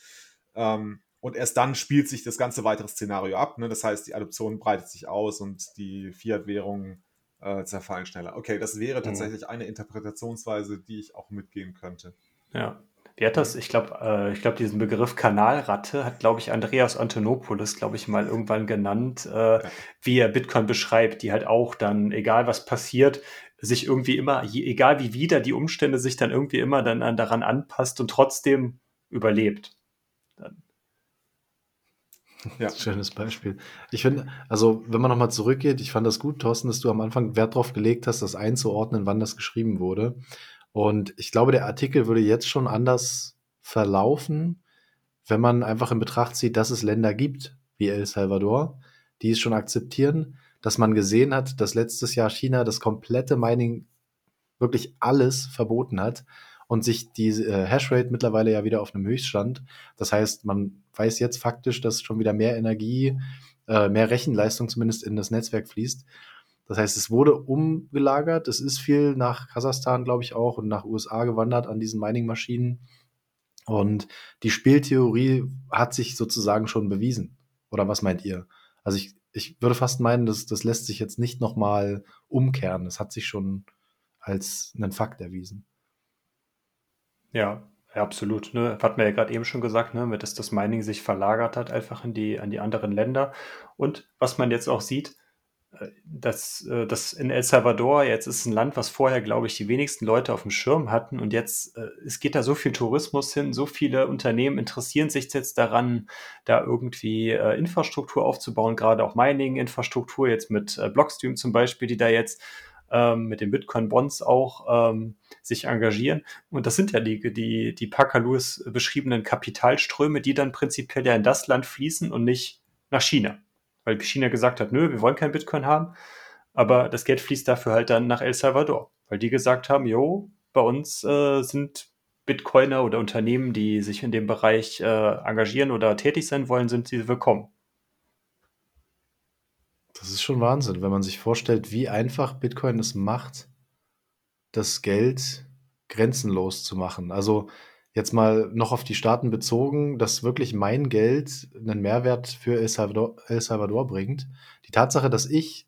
Ähm, und erst dann spielt sich das ganze weitere Szenario ab. Ne? Das heißt, die Adoption breitet sich aus und die Fiat-Währungen äh, zerfallen schneller. Okay, das wäre mhm. tatsächlich eine Interpretationsweise, die ich auch mitgehen könnte. Ja. Wie hat das? Ich glaube, äh, ich glaube, diesen Begriff Kanalratte hat, glaube ich, Andreas Antonopoulos, glaube ich, mal irgendwann genannt, äh, wie er Bitcoin beschreibt, die halt auch dann, egal was passiert, sich irgendwie immer, egal wie wieder die Umstände sich dann irgendwie immer dann daran anpasst und trotzdem überlebt. Dann. Ja. Schönes Beispiel. Ich finde, also wenn man nochmal zurückgeht, ich fand das gut, Thorsten, dass du am Anfang Wert darauf gelegt hast, das einzuordnen, wann das geschrieben wurde. Und ich glaube, der Artikel würde jetzt schon anders verlaufen, wenn man einfach in Betracht zieht, dass es Länder gibt, wie El Salvador, die es schon akzeptieren, dass man gesehen hat, dass letztes Jahr China das komplette Mining wirklich alles verboten hat und sich die äh, Hashrate mittlerweile ja wieder auf einem Höchststand. Das heißt, man weiß jetzt faktisch, dass schon wieder mehr Energie, äh, mehr Rechenleistung zumindest in das Netzwerk fließt. Das heißt, es wurde umgelagert. Es ist viel nach Kasachstan, glaube ich, auch und nach USA gewandert an diesen Mining-Maschinen. Und die Spieltheorie hat sich sozusagen schon bewiesen. Oder was meint ihr? Also ich, ich würde fast meinen, dass das lässt sich jetzt nicht nochmal umkehren. Das hat sich schon als einen Fakt erwiesen. Ja, ja, absolut. Ne? Hat man ja gerade eben schon gesagt, ne? dass das Mining sich verlagert hat, einfach in die, an die anderen Länder. Und was man jetzt auch sieht, dass äh, das in El Salvador jetzt ist ein Land, was vorher, glaube ich, die wenigsten Leute auf dem Schirm hatten. Und jetzt, äh, es geht da so viel Tourismus hin, so viele Unternehmen interessieren sich jetzt daran, da irgendwie Infrastruktur aufzubauen, gerade auch Mining-Infrastruktur, jetzt mit Blockstream zum Beispiel, die da jetzt ähm, mit den Bitcoin-Bonds auch ähm, sich engagieren. Und das sind ja die, die, die Parker Lewis beschriebenen Kapitalströme, die dann prinzipiell ja in das Land fließen und nicht nach China. Weil China gesagt hat, nö, wir wollen kein Bitcoin haben. Aber das Geld fließt dafür halt dann nach El Salvador. Weil die gesagt haben, jo, bei uns äh, sind Bitcoiner oder Unternehmen, die sich in dem Bereich äh, engagieren oder tätig sein wollen, sind sie willkommen. Das ist schon Wahnsinn, wenn man sich vorstellt, wie einfach Bitcoin es macht, das Geld grenzenlos zu machen. Also jetzt mal noch auf die Staaten bezogen, dass wirklich mein Geld einen Mehrwert für El Salvador, El Salvador bringt. Die Tatsache, dass ich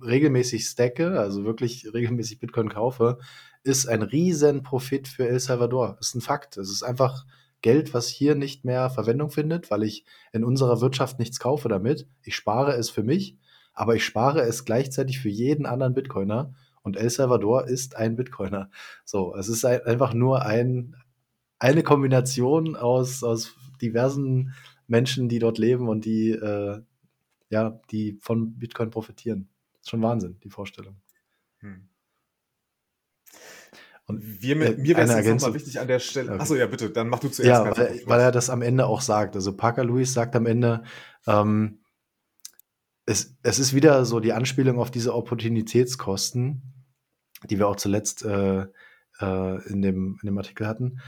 regelmäßig stacke, also wirklich regelmäßig Bitcoin kaufe, ist ein riesen Profit für El Salvador. Ist ein Fakt. Es ist einfach Geld, was hier nicht mehr Verwendung findet, weil ich in unserer Wirtschaft nichts kaufe damit. Ich spare es für mich, aber ich spare es gleichzeitig für jeden anderen Bitcoiner. Und El Salvador ist ein Bitcoiner. So, es ist einfach nur ein, eine Kombination aus, aus diversen Menschen, die dort leben und die, äh, ja, die von Bitcoin profitieren. Das ist schon Wahnsinn, die Vorstellung. Hm. Und wir, äh, mir wäre es nochmal wichtig an der Stelle. Okay. Achso, ja, bitte, dann mach du zuerst. Ja, weil, weil, er das am Ende auch sagt. Also Parker Lewis sagt am Ende, ähm, es, es ist wieder so die Anspielung auf diese Opportunitätskosten, die wir auch zuletzt äh, äh, in, dem, in dem Artikel hatten.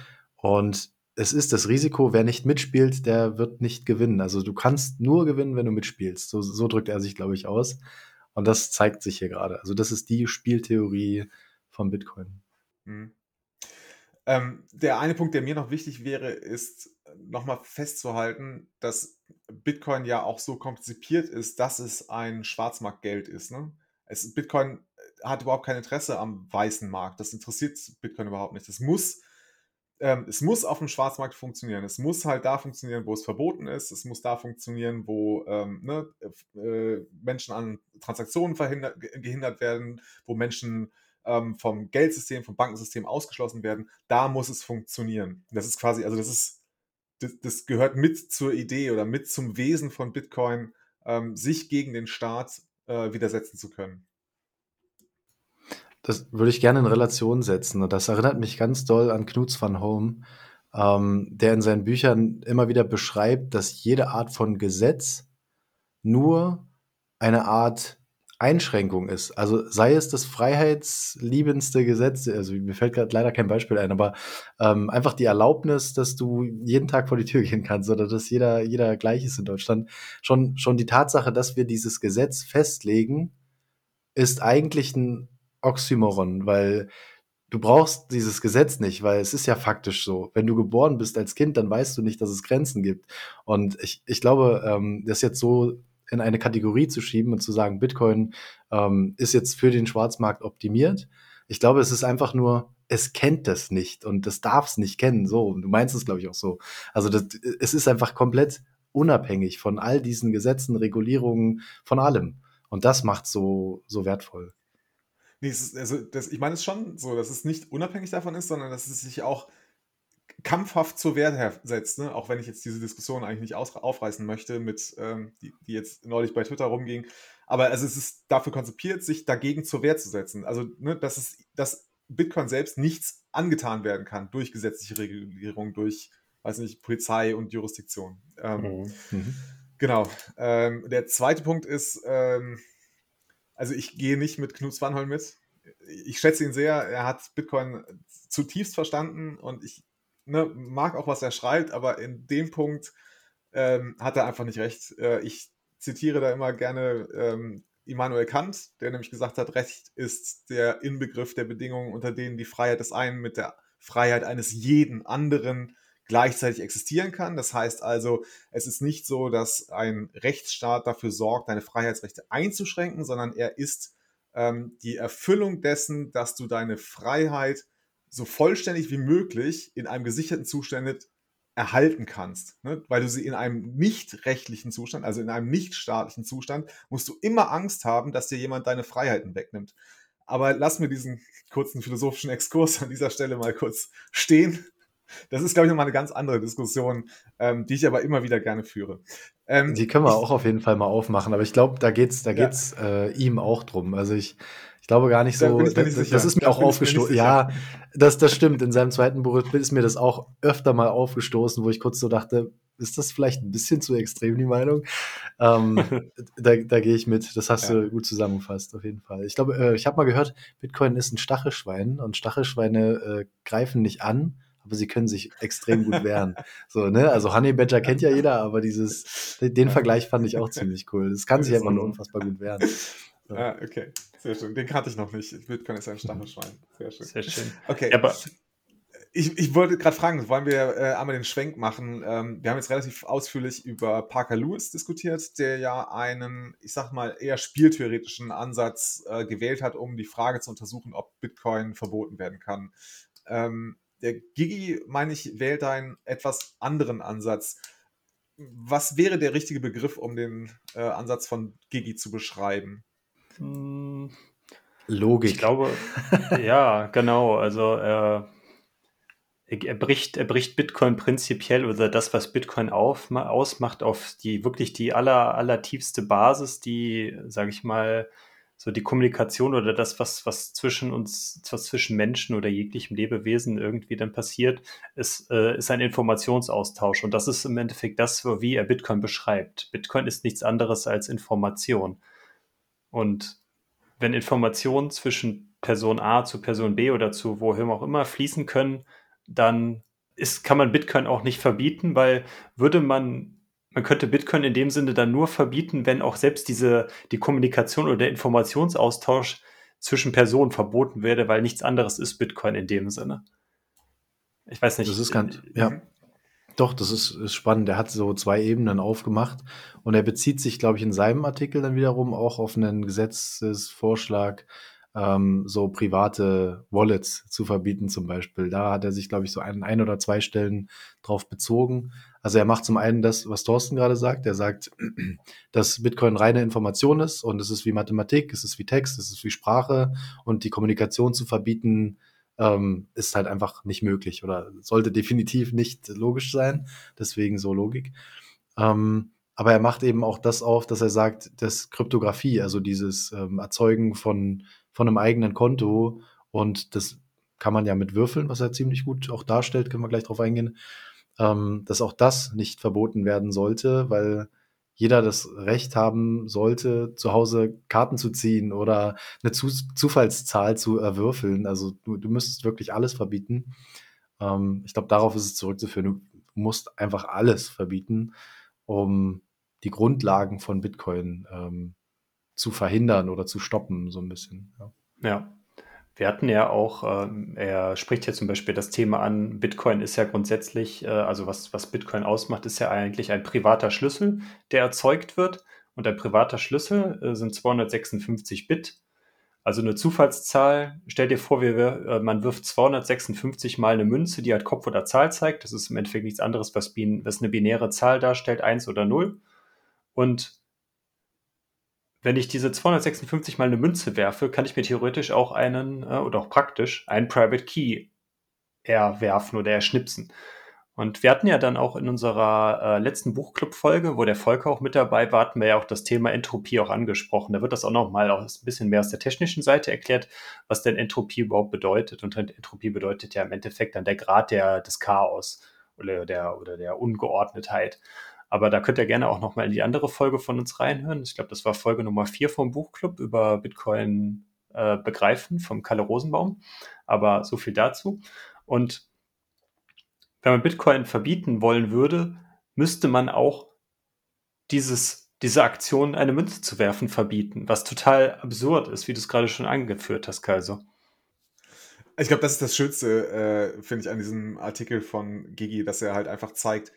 Und es ist das Risiko, wer nicht mitspielt, der wird nicht gewinnen. Also du kannst nur gewinnen, wenn du mitspielst. So, so drückt er sich, glaube ich, aus. Und das zeigt sich hier gerade. Also das ist die Spieltheorie von Bitcoin. Mhm. Ähm, der eine Punkt, der mir noch wichtig wäre, ist nochmal festzuhalten, dass Bitcoin ja auch so konzipiert ist, dass es ein Schwarzmarktgeld ist. Ne? Es, Bitcoin hat überhaupt kein Interesse am weißen Markt. Das interessiert Bitcoin überhaupt nicht. Es muss, ähm, es muss auf dem Schwarzmarkt funktionieren. Es muss halt da funktionieren, wo es verboten ist. Es muss da funktionieren, wo ähm, ne, äh, Menschen an Transaktionen gehindert werden, wo Menschen ähm, vom Geldsystem, vom Bankensystem ausgeschlossen werden. Da muss es funktionieren. Das ist quasi, also das ist, das, das gehört mit zur Idee oder mit zum Wesen von Bitcoin, ähm, sich gegen den Staat äh, widersetzen zu können. Das würde ich gerne in Relation setzen. Und das erinnert mich ganz doll an Knuts van Holm, ähm, der in seinen Büchern immer wieder beschreibt, dass jede Art von Gesetz nur eine Art Einschränkung ist. Also sei es das freiheitsliebendste Gesetz, also mir fällt gerade leider kein Beispiel ein, aber ähm, einfach die Erlaubnis, dass du jeden Tag vor die Tür gehen kannst oder dass jeder, jeder gleich ist in Deutschland. Schon, schon die Tatsache, dass wir dieses Gesetz festlegen, ist eigentlich ein Oxymoron, weil du brauchst dieses Gesetz nicht, weil es ist ja faktisch so. Wenn du geboren bist als Kind, dann weißt du nicht, dass es Grenzen gibt. Und ich, ich glaube, ähm, das jetzt so in eine Kategorie zu schieben und zu sagen, Bitcoin ähm, ist jetzt für den Schwarzmarkt optimiert. Ich glaube, es ist einfach nur, es kennt das nicht und das darf es nicht kennen. So, du meinst es, glaube ich, auch so. Also das, es ist einfach komplett unabhängig von all diesen Gesetzen, Regulierungen, von allem. Und das macht so so wertvoll. Nee, ist, also das, ich meine es schon so, dass es nicht unabhängig davon ist, sondern dass es sich auch kampfhaft zur Wehr setzt, ne? auch wenn ich jetzt diese Diskussion eigentlich nicht aufreißen möchte, mit, ähm, die, die jetzt neulich bei Twitter rumging. Aber also es ist dafür konzipiert, sich dagegen zur Wehr zu setzen. Also, ne, dass, es, dass Bitcoin selbst nichts angetan werden kann durch gesetzliche Regulierung, durch, weiß nicht, Polizei und Jurisdiktion. Ähm, mhm. mhm. Genau. Ähm, der zweite Punkt ist, ähm, also ich gehe nicht mit Knut Swanholm mit. Ich schätze ihn sehr. Er hat Bitcoin zutiefst verstanden und ich ne, mag auch, was er schreibt, aber in dem Punkt ähm, hat er einfach nicht recht. Äh, ich zitiere da immer gerne ähm, Immanuel Kant, der nämlich gesagt hat, Recht ist der Inbegriff der Bedingungen, unter denen die Freiheit des einen mit der Freiheit eines jeden anderen gleichzeitig existieren kann. Das heißt also, es ist nicht so, dass ein Rechtsstaat dafür sorgt, deine Freiheitsrechte einzuschränken, sondern er ist ähm, die Erfüllung dessen, dass du deine Freiheit so vollständig wie möglich in einem gesicherten Zustand erhalten kannst. Ne? Weil du sie in einem nicht rechtlichen Zustand, also in einem nicht staatlichen Zustand, musst du immer Angst haben, dass dir jemand deine Freiheiten wegnimmt. Aber lass mir diesen kurzen philosophischen Exkurs an dieser Stelle mal kurz stehen das ist, glaube ich, nochmal eine ganz andere Diskussion, ähm, die ich aber immer wieder gerne führe. Ähm, die können wir auch auf jeden Fall mal aufmachen, aber ich glaube, da geht's, da ja. geht's äh, ihm auch drum. Also ich, ich glaube gar nicht so. Da das, das, ist mir da auch aufgestoßen. Ja, das, das stimmt. In seinem zweiten Buch ist mir das auch öfter mal aufgestoßen, wo ich kurz so dachte, ist das vielleicht ein bisschen zu extrem, die Meinung? Ähm, da, da gehe ich mit. Das hast ja. du gut zusammengefasst, auf jeden Fall. Ich glaube, äh, ich habe mal gehört, Bitcoin ist ein Stachelschwein und Stachelschweine äh, greifen nicht an, aber sie können sich extrem gut wehren. So, ne? Also Honey Badger kennt ja jeder, aber dieses, den Vergleich fand ich auch ziemlich cool. Das kann sich einfach nur unfassbar gut wehren. So. Ah, okay. Sehr schön. Den kannte ich noch nicht. Bitcoin ist ein Stachelschwein. Sehr schön. Sehr schön. Okay. aber ich, ich wollte gerade fragen, wollen wir äh, einmal den Schwenk machen? Ähm, wir haben jetzt relativ ausführlich über Parker Lewis diskutiert, der ja einen, ich sag mal, eher spieltheoretischen Ansatz äh, gewählt hat, um die Frage zu untersuchen, ob Bitcoin verboten werden kann. Ähm, der Gigi, meine ich, wählt einen etwas anderen Ansatz. Was wäre der richtige Begriff, um den äh, Ansatz von Gigi zu beschreiben? Hm, Logik. Ich glaube, ja, genau. Also äh, er, bricht, er bricht Bitcoin prinzipiell oder das, was Bitcoin auf, ausmacht, auf die wirklich die aller, aller tiefste Basis, die, sage ich mal, so die Kommunikation oder das, was, was zwischen uns, was zwischen Menschen oder jeglichem Lebewesen irgendwie dann passiert, ist, äh, ist ein Informationsaustausch. Und das ist im Endeffekt das, wie er Bitcoin beschreibt. Bitcoin ist nichts anderes als Information. Und wenn Informationen zwischen Person A zu Person B oder zu wohin auch immer fließen können, dann ist, kann man Bitcoin auch nicht verbieten, weil würde man man könnte Bitcoin in dem Sinne dann nur verbieten, wenn auch selbst diese, die Kommunikation oder der Informationsaustausch zwischen Personen verboten werde, weil nichts anderes ist Bitcoin in dem Sinne. Ich weiß nicht. Das ist ganz, ja. Doch, das ist, ist spannend. Er hat so zwei Ebenen aufgemacht und er bezieht sich, glaube ich, in seinem Artikel dann wiederum auch auf einen Gesetzesvorschlag, ähm, so private Wallets zu verbieten zum Beispiel. Da hat er sich, glaube ich, so an ein oder zwei Stellen drauf bezogen. Also er macht zum einen das, was Thorsten gerade sagt. Er sagt, dass Bitcoin reine Information ist und es ist wie Mathematik, es ist wie Text, es ist wie Sprache und die Kommunikation zu verbieten ähm, ist halt einfach nicht möglich oder sollte definitiv nicht logisch sein. Deswegen so Logik. Ähm, aber er macht eben auch das auf, dass er sagt, dass Kryptographie, also dieses ähm, Erzeugen von, von einem eigenen Konto und das kann man ja mit Würfeln, was er ziemlich gut auch darstellt, können wir gleich drauf eingehen, ähm, dass auch das nicht verboten werden sollte, weil jeder das Recht haben sollte, zu Hause Karten zu ziehen oder eine zu Zufallszahl zu erwürfeln. Also du, du müsstest wirklich alles verbieten. Ähm, ich glaube, darauf ist es zurückzuführen. Du musst einfach alles verbieten, um die Grundlagen von Bitcoin ähm, zu verhindern oder zu stoppen, so ein bisschen. Ja. ja. Wir hatten ja auch, ähm, er spricht ja zum Beispiel das Thema an, Bitcoin ist ja grundsätzlich, äh, also was, was Bitcoin ausmacht, ist ja eigentlich ein privater Schlüssel, der erzeugt wird. Und ein privater Schlüssel äh, sind 256 Bit. Also eine Zufallszahl. Stell dir vor, wir, äh, man wirft 256 mal eine Münze, die halt Kopf oder Zahl zeigt. Das ist im Endeffekt nichts anderes, was, was eine binäre Zahl darstellt, 1 oder 0. Und wenn ich diese 256 mal eine Münze werfe, kann ich mir theoretisch auch einen, äh, oder auch praktisch, einen Private Key erwerfen oder erschnipsen. Und wir hatten ja dann auch in unserer äh, letzten Buchclub-Folge, wo der Volker auch mit dabei war, hatten wir ja auch das Thema Entropie auch angesprochen. Da wird das auch nochmal ein bisschen mehr aus der technischen Seite erklärt, was denn Entropie überhaupt bedeutet. Und Entropie bedeutet ja im Endeffekt dann der Grad der, des Chaos oder der, oder der Ungeordnetheit. Aber da könnt ihr gerne auch nochmal in die andere Folge von uns reinhören. Ich glaube, das war Folge Nummer 4 vom Buchclub über Bitcoin äh, begreifen vom Kalle Rosenbaum. Aber so viel dazu. Und wenn man Bitcoin verbieten wollen würde, müsste man auch dieses, diese Aktion, eine Münze zu werfen, verbieten, was total absurd ist, wie du es gerade schon angeführt hast, Kaiser. Ich glaube, das ist das Schönste, äh, finde ich, an diesem Artikel von Gigi, dass er halt einfach zeigt,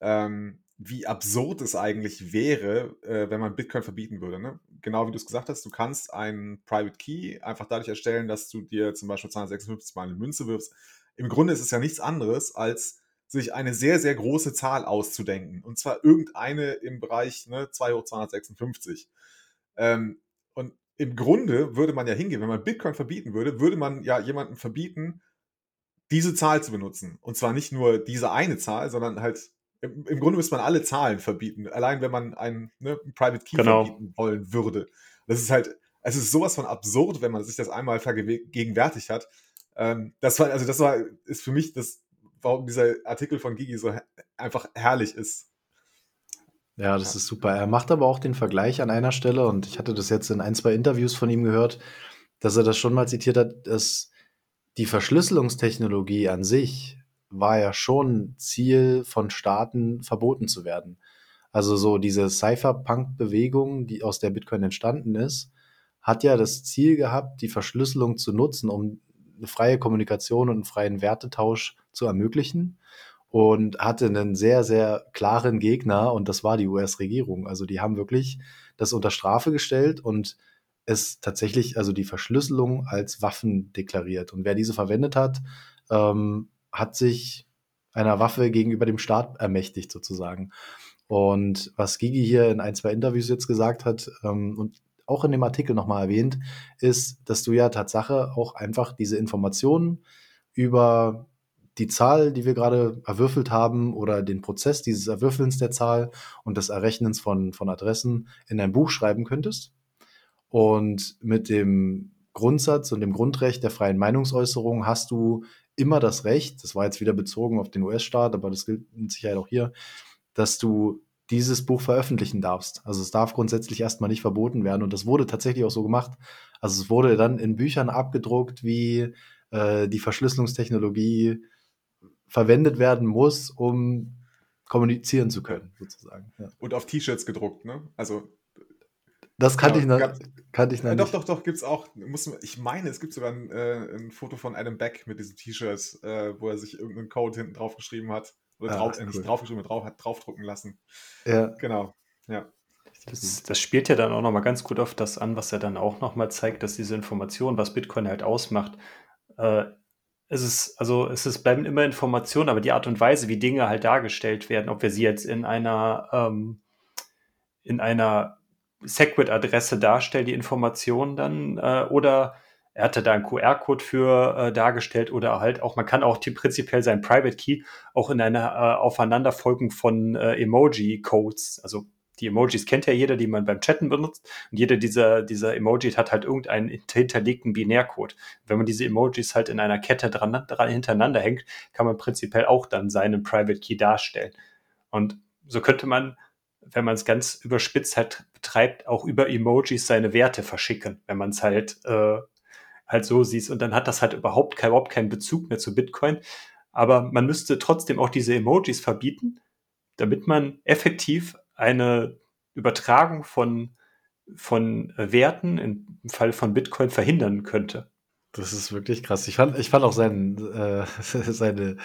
ähm, wie absurd es eigentlich wäre, äh, wenn man Bitcoin verbieten würde. Ne? Genau wie du es gesagt hast, du kannst einen Private Key einfach dadurch erstellen, dass du dir zum Beispiel 256 mal eine Münze wirfst. Im Grunde ist es ja nichts anderes, als sich eine sehr, sehr große Zahl auszudenken. Und zwar irgendeine im Bereich ne, 2 hoch 256. Ähm, und im Grunde würde man ja hingehen, wenn man Bitcoin verbieten würde, würde man ja jemanden verbieten, diese Zahl zu benutzen. Und zwar nicht nur diese eine Zahl, sondern halt im, im Grunde müsste man alle Zahlen verbieten, allein wenn man einen ne, Private Key genau. verbieten wollen würde. Das ist halt, es ist sowas von absurd, wenn man sich das einmal vergegenwärtigt hat. Ähm, das war, also das war, ist für mich das, warum dieser Artikel von Gigi so her einfach herrlich ist. Ja, das ist super. Er macht aber auch den Vergleich an einer Stelle und ich hatte das jetzt in ein, zwei Interviews von ihm gehört, dass er das schon mal zitiert hat, dass die Verschlüsselungstechnologie an sich war ja schon Ziel von Staaten, verboten zu werden. Also so diese Cypherpunk-Bewegung, die aus der Bitcoin entstanden ist, hat ja das Ziel gehabt, die Verschlüsselung zu nutzen, um eine freie Kommunikation und einen freien Wertetausch zu ermöglichen und hatte einen sehr, sehr klaren Gegner und das war die US-Regierung. Also die haben wirklich das unter Strafe gestellt und es tatsächlich, also die Verschlüsselung als Waffen deklariert. Und wer diese verwendet hat, ähm, hat sich einer Waffe gegenüber dem Staat ermächtigt sozusagen. Und was Gigi hier in ein, zwei Interviews jetzt gesagt hat ähm, und auch in dem Artikel nochmal erwähnt, ist, dass du ja Tatsache auch einfach diese Informationen über die Zahl, die wir gerade erwürfelt haben, oder den Prozess dieses Erwürfelns der Zahl und des Errechnens von, von Adressen in ein Buch schreiben könntest. Und mit dem Grundsatz und dem Grundrecht der freien Meinungsäußerung hast du immer das Recht, das war jetzt wieder bezogen auf den US-Staat, aber das gilt mit Sicherheit auch hier, dass du dieses Buch veröffentlichen darfst. Also es darf grundsätzlich erstmal nicht verboten werden und das wurde tatsächlich auch so gemacht. Also es wurde dann in Büchern abgedruckt, wie äh, die Verschlüsselungstechnologie verwendet werden muss, um kommunizieren zu können, sozusagen. Ja. Und auf T-Shirts gedruckt, ne? Also das kannte ich noch, kannte ich noch äh, Doch, doch, doch, gibt es auch. Muss, ich meine, es gibt sogar ein, äh, ein Foto von Adam Beck mit diesem T-Shirt, äh, wo er sich irgendeinen Code hinten drauf geschrieben hat. Oder Ah, drauf, äh, nicht cool. draufgeschrieben, drauf, hat draufdrucken lassen. Ja. Genau. Ja. Das, das spielt ja dann auch nochmal ganz gut auf das an, was er dann auch nochmal zeigt, dass diese Information, was Bitcoin halt ausmacht, äh, es ist, also es ist, bleiben immer Informationen, aber die Art und Weise, wie Dinge halt dargestellt werden, ob wir sie jetzt in einer, ähm, in einer Segwit-Adresse darstellen, die Informationen dann, äh, oder er hatte da einen QR-Code für äh, dargestellt oder halt auch, man kann auch die, prinzipiell seinen Private Key auch in einer äh, Aufeinanderfolgung von äh, Emoji-Codes, also die Emojis kennt ja jeder, die man beim Chatten benutzt. Und jeder dieser, dieser Emojis hat halt irgendeinen hinterlegten Binärcode. Wenn man diese Emojis halt in einer Kette dran, dran hintereinander hängt, kann man prinzipiell auch dann seinen Private Key darstellen. Und so könnte man, wenn man es ganz überspitzt halt betreibt, auch über Emojis seine Werte verschicken, wenn man es halt, äh, halt so sieht. Und dann hat das halt überhaupt, kein, überhaupt keinen Bezug mehr zu Bitcoin. Aber man müsste trotzdem auch diese Emojis verbieten, damit man effektiv eine Übertragung von, von Werten im Fall von Bitcoin verhindern könnte. Das ist wirklich krass. Ich fand, ich fand auch seinen, äh, seine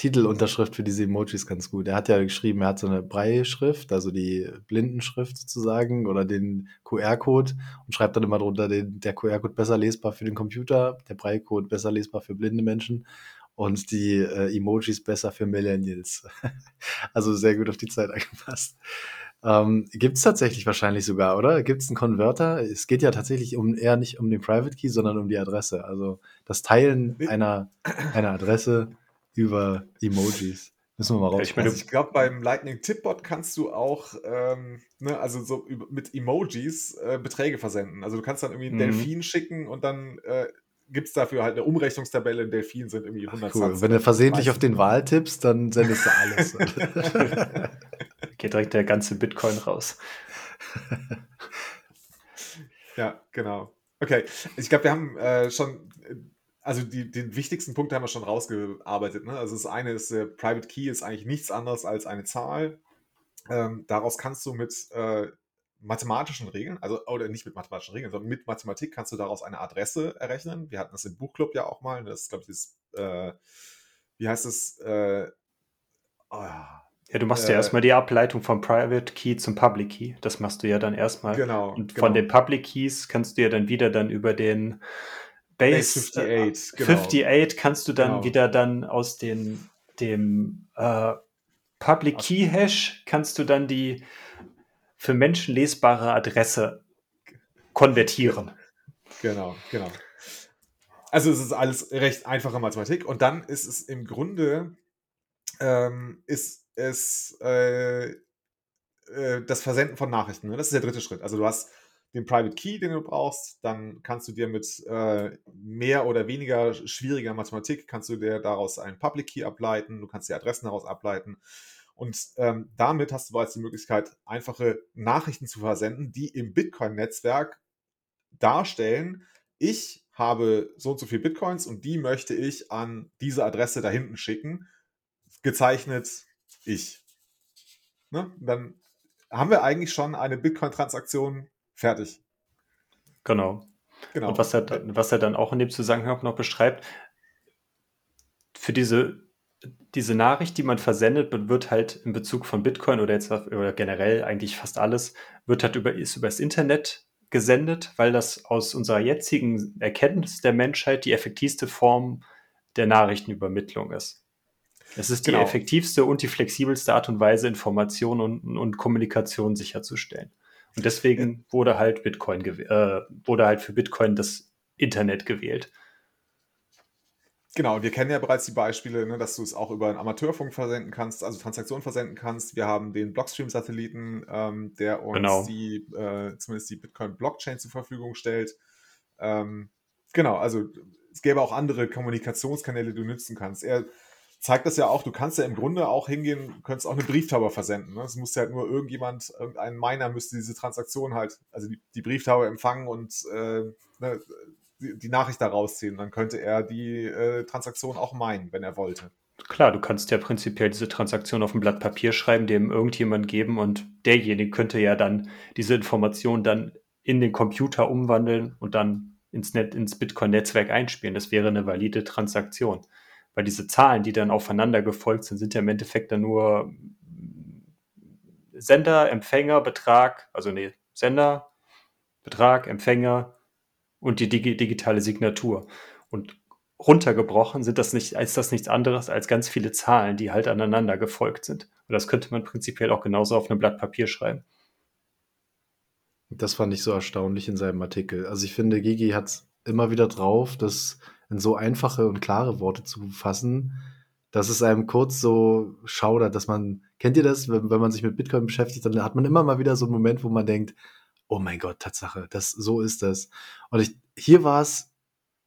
Titelunterschrift für diese Emojis ganz gut. Er hat ja geschrieben, er hat so eine Breitschrift, also die Blindenschrift sozusagen oder den QR-Code und schreibt dann immer drunter, den, der QR-Code besser lesbar für den Computer, der Breitcode besser lesbar für blinde Menschen und die äh, Emojis besser für Millennials. also sehr gut auf die Zeit angepasst. Ähm, Gibt es tatsächlich wahrscheinlich sogar, oder? Gibt es einen Konverter? Es geht ja tatsächlich um eher nicht um den Private Key, sondern um die Adresse. Also das Teilen einer, einer Adresse über Emojis. Müssen wir mal raus. Ich meine, Also ich glaube, beim Lightning Tipbot kannst du auch, ähm, ne, also so über, mit Emojis äh, Beträge versenden. Also du kannst dann irgendwie einen Mhm. Delfin schicken und dann äh, gibt es dafür halt eine Umrechnungstabelle. Ein Delfin sind irgendwie 100 cool. Wenn du versehentlich auf den. Wahl tippst, dann sendest du alles. geht direkt der ganze Bitcoin raus. Ja, genau. Okay, ich glaube, wir haben äh, schon, also die, den wichtigsten Punkt haben wir schon rausgearbeitet. Ne? Also das eine ist, der Private Key ist eigentlich nichts anderes als eine Zahl. Ähm, daraus kannst du mit äh, mathematischen Regeln, also oder nicht mit mathematischen Regeln, sondern mit Mathematik kannst du daraus eine Adresse errechnen. Wir hatten das im Buchclub ja auch mal. Das ist, glaube ich, das, äh, wie heißt es? Äh, oh, Ja, du machst Äh, ja erstmal die Ableitung vom Private Key zum Public Key. Das machst du ja dann erstmal. genau. Und genau. von den Public Keys kannst du ja dann wieder dann über den Base, Base 58, äh, genau. 58 kannst du dann Genau. wieder dann aus den, dem äh, Public Key Hash kannst du dann die für Menschen lesbare Adresse konvertieren. Genau, genau. Also es ist alles recht einfache Mathematik und dann ist es im Grunde ähm, ist es äh, äh, das Versenden von Nachrichten. Ne? Das ist der dritte Schritt. Also du hast den Private Key, den du brauchst, dann kannst du dir mit äh, mehr oder weniger schwieriger Mathematik, kannst du dir daraus einen Public Key ableiten, du kannst die Adressen daraus ableiten und ähm, damit hast du bereits die Möglichkeit, einfache Nachrichten zu versenden, die im Bitcoin-Netzwerk darstellen, ich habe so und so viel Bitcoins und die möchte ich an diese Adresse da hinten schicken, gezeichnet ich. Ne? Dann haben wir eigentlich schon eine Bitcoin-Transaktion fertig. Genau. Genau. Und was er, dann- was er dann auch in dem Zusammenhang noch beschreibt, für diese, diese Nachricht, die man versendet, wird halt in Bezug von Bitcoin oder jetzt oder generell eigentlich fast alles, wird halt über, ist über das Internet gesendet, weil das aus unserer jetzigen Erkenntnis der Menschheit die effektivste Form der Nachrichtenübermittlung ist. Es ist die Genau. effektivste und die flexibelste Art und Weise, Information und, und Kommunikation sicherzustellen. Und deswegen wurde halt Bitcoin äh, wurde halt für Bitcoin das Internet gewählt. Genau, wir kennen ja bereits die Beispiele, ne, dass du es auch über einen Amateurfunk versenden kannst, also Transaktionen versenden kannst. Wir haben den Blockstream-Satelliten, ähm, der uns Genau. die, äh, zumindest die Bitcoin-Blockchain zur Verfügung stellt. Ähm, genau, also es gäbe auch andere Kommunikationskanäle, die du nutzen kannst. Er zeigt das ja auch, du kannst ja im Grunde auch hingehen, könntest auch eine Brieftaube versenden. Ne? Es muss halt nur irgendjemand, irgendein Miner müsste diese Transaktion halt, also die, die Brieftaube empfangen und äh, ne, die, die Nachricht da rausziehen. Dann könnte er die äh, Transaktion auch meinen, wenn er wollte. Klar, du kannst ja prinzipiell diese Transaktion auf ein Blatt Papier schreiben, dem irgendjemand geben und derjenige könnte ja dann diese Information dann in den Computer umwandeln und dann ins, ins Bitcoin-Netzwerk einspielen. Das wäre eine valide Transaktion. Weil diese Zahlen, die dann aufeinander gefolgt sind, sind ja im Endeffekt dann nur Sender, Empfänger, Betrag, also nee, Sender, Betrag, Empfänger und die dig digitale Signatur. Und runtergebrochen sind das nicht, ist das nichts anderes als ganz viele Zahlen, die halt aneinander gefolgt sind. Und das könnte man prinzipiell auch genauso auf einem Blatt Papier schreiben. Das fand ich so erstaunlich in seinem Artikel. Also ich finde, Gigi hat es immer wieder drauf, das in so einfache und klare Worte zu fassen, dass es einem kurz so schaudert, dass man, kennt ihr das, wenn, wenn man sich mit Bitcoin beschäftigt, dann hat man immer mal wieder so einen Moment, wo man denkt, oh mein Gott, Tatsache, das, so ist das. Und ich, hier war es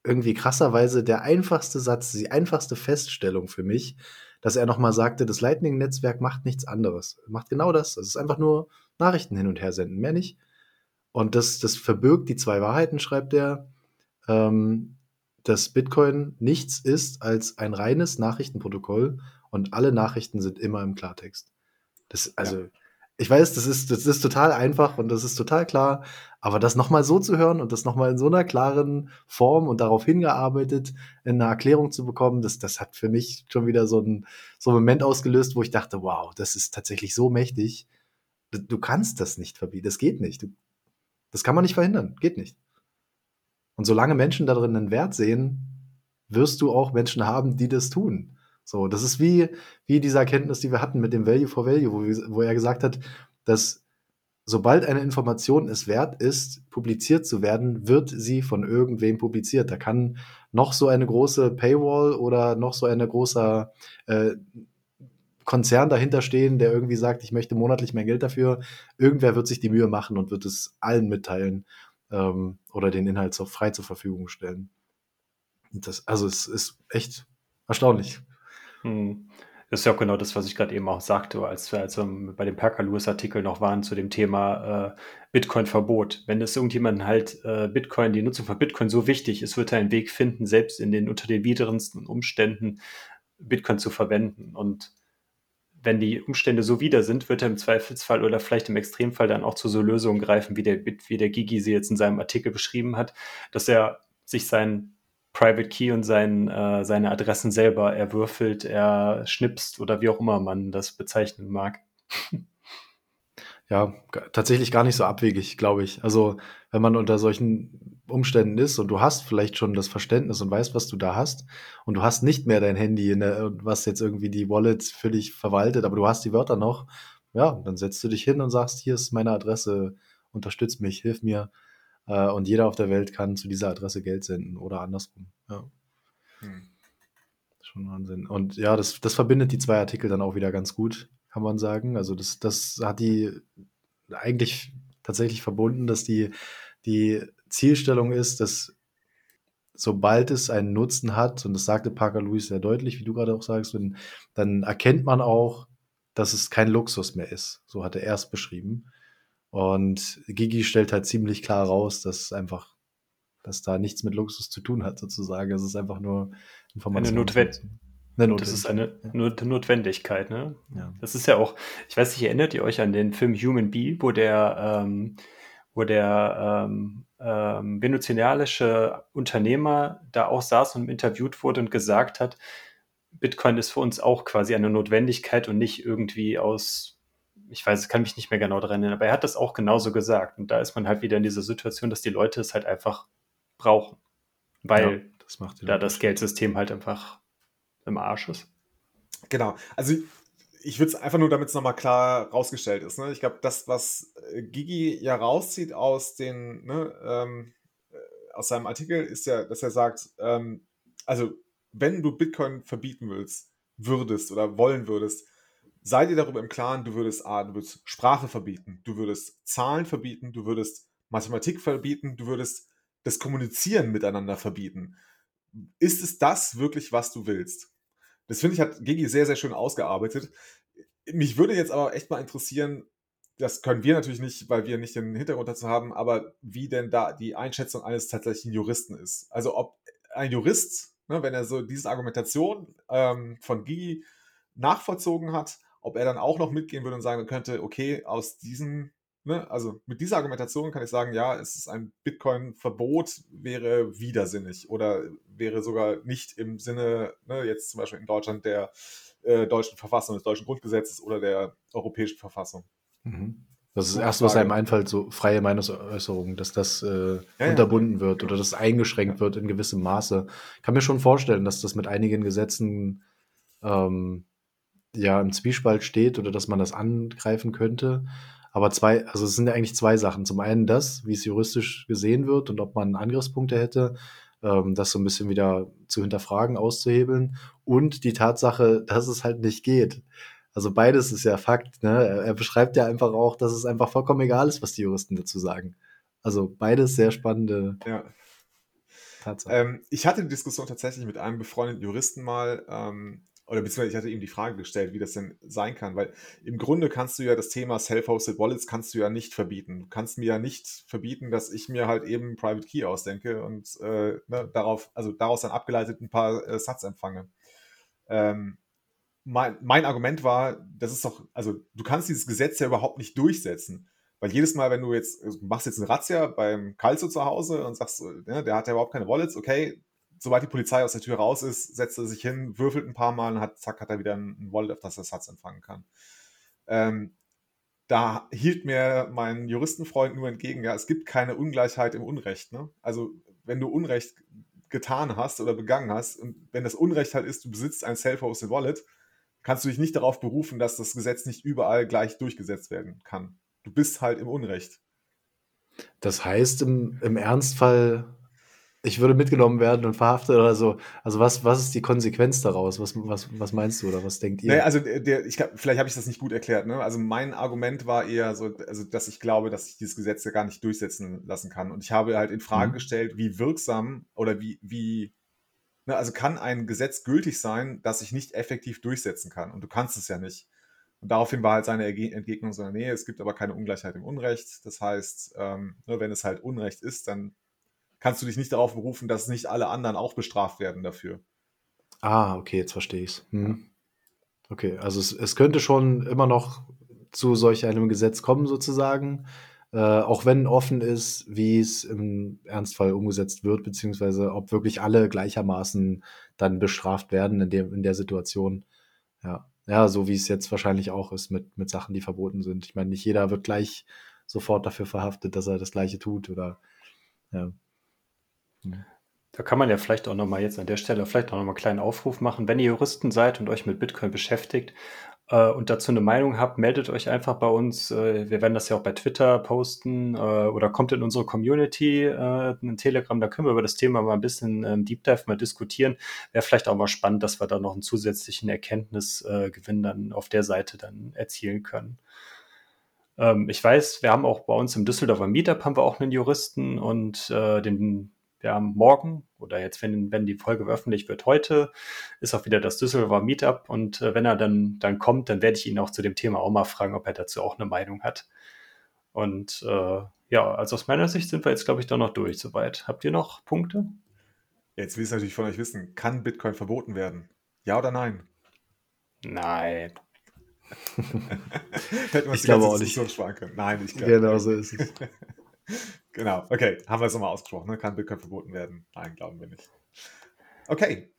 irgendwie krasserweise der einfachste Satz, die einfachste Feststellung für mich, dass er nochmal sagte, das Lightning-Netzwerk macht nichts anderes. Macht genau das. Es ist einfach nur Nachrichten hin und her senden, mehr nicht. Und das, das verbirgt die zwei Wahrheiten, schreibt er, ähm, dass Bitcoin nichts ist als ein reines Nachrichtenprotokoll und alle Nachrichten sind immer im Klartext. Das, also, ja. ich weiß, das ist, das ist total einfach und das ist total klar, aber das nochmal so zu hören und das nochmal in so einer klaren Form und darauf hingearbeitet, in einer Erklärung zu bekommen, das, das hat für mich schon wieder so einen, so einen Moment ausgelöst, wo ich dachte, wow, das ist tatsächlich so mächtig. Du, kannst das nicht verbieten, das geht nicht. Das kann man nicht verhindern, geht nicht. Und solange Menschen darin einen Wert sehen, wirst du auch Menschen haben, die das tun. So, das ist wie, wie diese Erkenntnis, die wir hatten mit dem Value for Value, wo, wir, wo er gesagt hat, dass sobald eine Information es wert ist, publiziert zu werden, wird sie von irgendwem publiziert. Da kann noch so eine große Paywall oder noch so ein großer äh, Konzern dahinter stehen, der irgendwie sagt, ich möchte monatlich mehr Geld dafür. Irgendwer wird sich die Mühe machen und wird es allen mitteilen ähm, oder den Inhalt so frei zur Verfügung stellen. Das, also es ist echt erstaunlich. Hm. Das ist ja auch genau das, was ich gerade eben auch sagte, als wir also bei dem Perker Lewis Artikel noch waren zu dem Thema äh, Bitcoin-Verbot. Wenn es irgendjemanden halt äh, Bitcoin, die Nutzung von Bitcoin so wichtig ist, wird er einen Weg finden, selbst in den unter den widrigsten Umständen Bitcoin zu verwenden. Und wenn die Umstände so wieder sind, wird er im Zweifelsfall oder vielleicht im Extremfall dann auch zu so Lösungen greifen, wie der, wie der Gigi sie jetzt in seinem Artikel beschrieben hat, dass er sich sein Private Key und sein, äh, seine Adressen selber erwürfelt, er schnipst oder wie auch immer man das bezeichnen mag. Ja, tatsächlich gar nicht so abwegig, glaube ich. Also, wenn man unter solchen Umständen ist und du hast vielleicht schon das Verständnis und weißt, was du da hast und du hast nicht mehr dein Handy, der, was jetzt irgendwie die Wallet völlig verwaltet, aber du hast die Wörter noch, ja, dann setzt du dich hin und sagst, hier ist meine Adresse, unterstütz mich, hilf mir. Äh, und jeder auf der Welt kann zu dieser Adresse Geld senden oder andersrum. Ja. Hm. Schon Wahnsinn. Und ja, das, das verbindet die zwei Artikel dann auch wieder ganz gut kann man sagen. Also das, das hat die eigentlich tatsächlich verbunden, dass die, die Zielstellung ist, dass sobald es einen Nutzen hat, und das sagte Parker Lewis sehr deutlich, wie du gerade auch sagst, wenn, dann erkennt man auch, dass es kein Luxus mehr ist. So hatte er es beschrieben. Und Gigi stellt halt ziemlich klar raus, dass einfach, dass da nichts mit Luxus zu tun hat, sozusagen. Es ist einfach nur Information. Eine Notwendigkeit. Das ist eine. Notwendigkeit, ne? Ja. Das ist ja auch, ich weiß nicht, erinnert ihr euch an den Film Human Bee, wo der, ähm, wo der ähm, ähm, venezuelische Unternehmer da auch saß und interviewt wurde und gesagt hat, Bitcoin ist für uns auch quasi eine Notwendigkeit und nicht irgendwie aus, ich weiß, kann mich nicht mehr genau daran erinnern, aber er hat das auch genauso gesagt. Und da ist man halt wieder in dieser Situation, dass die Leute es halt einfach brauchen, weil ja, das da das Geldsystem halt einfach im Arsch ist. Genau. Also ich würde es einfach nur, damit es nochmal klar rausgestellt ist. Ne? Ich glaube, das, was äh, Gigi ja rauszieht aus den, ne, ähm, äh, aus seinem Artikel, ist ja, dass er sagt, ähm, also wenn du Bitcoin verbieten willst, würdest oder wollen würdest, sei dir darüber im Klaren, du würdest A, du würdest Sprache verbieten, du würdest Zahlen verbieten, du würdest Mathematik verbieten, du würdest das Kommunizieren miteinander verbieten. Ist es das wirklich, was du willst? Das finde ich, hat Gigi sehr, sehr schön ausgearbeitet. Mich würde jetzt aber echt mal interessieren, das können wir natürlich nicht, weil wir nicht den Hintergrund dazu haben, aber wie denn da die Einschätzung eines tatsächlichen Juristen ist. Also ob ein Jurist, ne, wenn er so diese Argumentation ähm, von Gigi nachvollzogen hat, ob er dann auch noch mitgehen würde und sagen könnte, okay, aus diesem ne, also mit dieser Argumentation kann ich sagen, ja, es ist ein Bitcoin-Verbot, wäre widersinnig oder wäre sogar nicht im Sinne, ne, jetzt zum Beispiel in Deutschland der äh, deutschen Verfassung, des deutschen Grundgesetzes oder der europäischen Verfassung. Mhm. Das ist das Erste, was einem einfällt, so freie Meinungsäußerung, dass das äh, ja, unterbunden ja. wird oder dass es eingeschränkt ja. wird in gewissem Maße. Ich kann mir schon vorstellen, dass das mit einigen Gesetzen ähm, ja im Zwiespalt steht oder dass man das angreifen könnte. Aber zwei, also es sind ja eigentlich zwei Sachen. Zum einen das, wie es juristisch gesehen wird und ob man Angriffspunkte hätte, ähm, das so ein bisschen wieder zu hinterfragen, auszuhebeln. Und die Tatsache, dass es halt nicht geht. Also beides ist ja Fakt. Ne? Er, beschreibt ja einfach auch, dass es einfach vollkommen egal ist, was die Juristen dazu sagen. Also beides sehr spannende ja. Tatsachen. Ähm, ich hatte die Diskussion tatsächlich mit einem befreundeten Juristen mal. Ähm, oder beziehungsweise ich hatte ihm die Frage gestellt, wie das denn sein kann, weil im Grunde kannst du ja das Thema Self-Hosted Wallets kannst du ja nicht verbieten. Du kannst mir ja nicht verbieten, dass ich mir halt eben Private Key ausdenke und äh, ne, darauf, also daraus dann abgeleitet ein paar äh, Satz empfange. Ähm, mein, mein Argument war, das ist doch, also du kannst dieses Gesetz ja überhaupt nicht durchsetzen. Weil jedes Mal, wenn du jetzt, also machst jetzt eine Razzia beim Calzo zu Hause und sagst, ne, der hat ja überhaupt keine Wallets, okay, sobald die Polizei aus der Tür raus ist, setzt er sich hin, würfelt ein paar Mal und hat, zack, hat er wieder ein Wallet, auf das er Satz empfangen kann. Ähm, da hielt mir mein Juristenfreund nur entgegen, ja, es gibt keine Ungleichheit im Unrecht. Ne? Also, wenn du Unrecht getan hast oder begangen hast und wenn das Unrecht halt ist, du besitzt ein Self-Hosted Wallet, kannst du dich nicht darauf berufen, dass das Gesetz nicht überall gleich durchgesetzt werden kann. Du bist halt im Unrecht. Das heißt im, im Ernstfall ich würde mitgenommen werden und verhaftet oder so. Also was, was ist die Konsequenz daraus? Was, was, was meinst du oder was denkt ihr? Naja, also der, ich, vielleicht habe ich das nicht gut erklärt. Ne? Also mein Argument war eher so, also dass ich glaube, dass ich dieses Gesetz ja gar nicht durchsetzen lassen kann. Und ich habe halt in Frage mhm. gestellt, wie wirksam oder wie, wie, ne, also kann ein Gesetz gültig sein, das ich nicht effektiv durchsetzen kann. Und du kannst es ja nicht. Und daraufhin war halt seine Entgegnung so, nee, es gibt aber keine Ungleichheit im Unrecht. Das heißt, ähm, nur wenn es halt Unrecht ist, dann kannst du dich nicht darauf berufen, dass nicht alle anderen auch bestraft werden dafür. Ah, okay, jetzt verstehe ich es. Hm. Okay, also es, es könnte schon immer noch zu solch einem Gesetz kommen, sozusagen. Äh, auch wenn offen ist, wie es im Ernstfall umgesetzt wird, beziehungsweise ob wirklich alle gleichermaßen dann bestraft werden in, dem, in der Situation. Ja. ja, so wie es jetzt wahrscheinlich auch ist mit, mit Sachen, die verboten sind. Ich meine, nicht jeder wird gleich sofort dafür verhaftet, dass er das Gleiche tut oder ja. Da kann man ja vielleicht auch nochmal jetzt an der Stelle vielleicht auch nochmal einen kleinen Aufruf machen. Wenn ihr Juristen seid und euch mit Bitcoin beschäftigt äh, und dazu eine Meinung habt, meldet euch einfach bei uns. Äh, wir werden das ja auch bei Twitter posten äh, oder kommt in unsere Community, äh, in Telegram, da können wir über das Thema mal ein bisschen ähm, Deep Dive mal diskutieren. Wäre vielleicht auch mal spannend, dass wir da noch einen zusätzlichen Erkenntnisgewinn dann auf der Seite dann erzielen können. Ähm, ich weiß, wir haben auch bei uns im Düsseldorfer Meetup haben wir auch einen Juristen und äh, den wir haben morgen oder jetzt, wenn, wenn die Folge veröffentlicht wird, heute ist auch wieder das Düsseldorfer Meetup und äh, wenn er dann, dann kommt, dann werde ich ihn auch zu dem Thema auch mal fragen, ob er dazu auch eine Meinung hat. Und äh, ja, also aus meiner Sicht sind wir jetzt, glaube ich, doch noch durch soweit. Habt ihr noch Punkte? Jetzt will ich natürlich von euch wissen, kann Bitcoin verboten werden? Ja oder nein? Nein. Hätten wir ich glaube auch nicht. Nein, ich glaube Genau so ist es. Genau, okay, haben wir es nochmal ausgesprochen. Ne? Kann Bitcoin verboten werden? Nein, glauben wir nicht. Okay,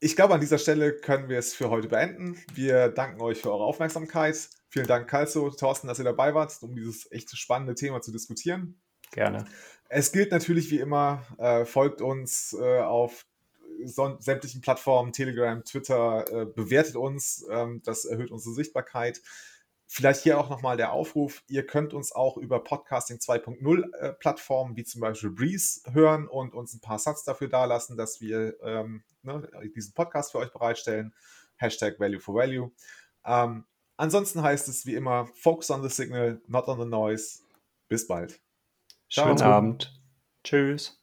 ich glaube, an dieser Stelle können wir es für heute beenden. Wir danken euch für eure Aufmerksamkeit. Vielen Dank, Kalso, Thorsten, dass ihr dabei wart, um dieses echt spannende Thema zu diskutieren. Gerne. Es gilt natürlich wie immer, äh, folgt uns äh, auf sämtlichen Plattformen, Telegram, Twitter, äh, bewertet uns. Ähm, das erhöht unsere Sichtbarkeit. Vielleicht hier auch nochmal der Aufruf, ihr könnt uns auch über Podcasting 2.0 äh, Plattformen wie zum Beispiel Breeze hören und uns ein paar Satz dafür dalassen, dass wir ähm, ne, diesen Podcast für euch bereitstellen. Hashtag Value for Value. Ähm, ansonsten heißt es wie immer, focus on the signal, not on the noise. Bis bald. Ciao. Schönen Abend. Tschüss.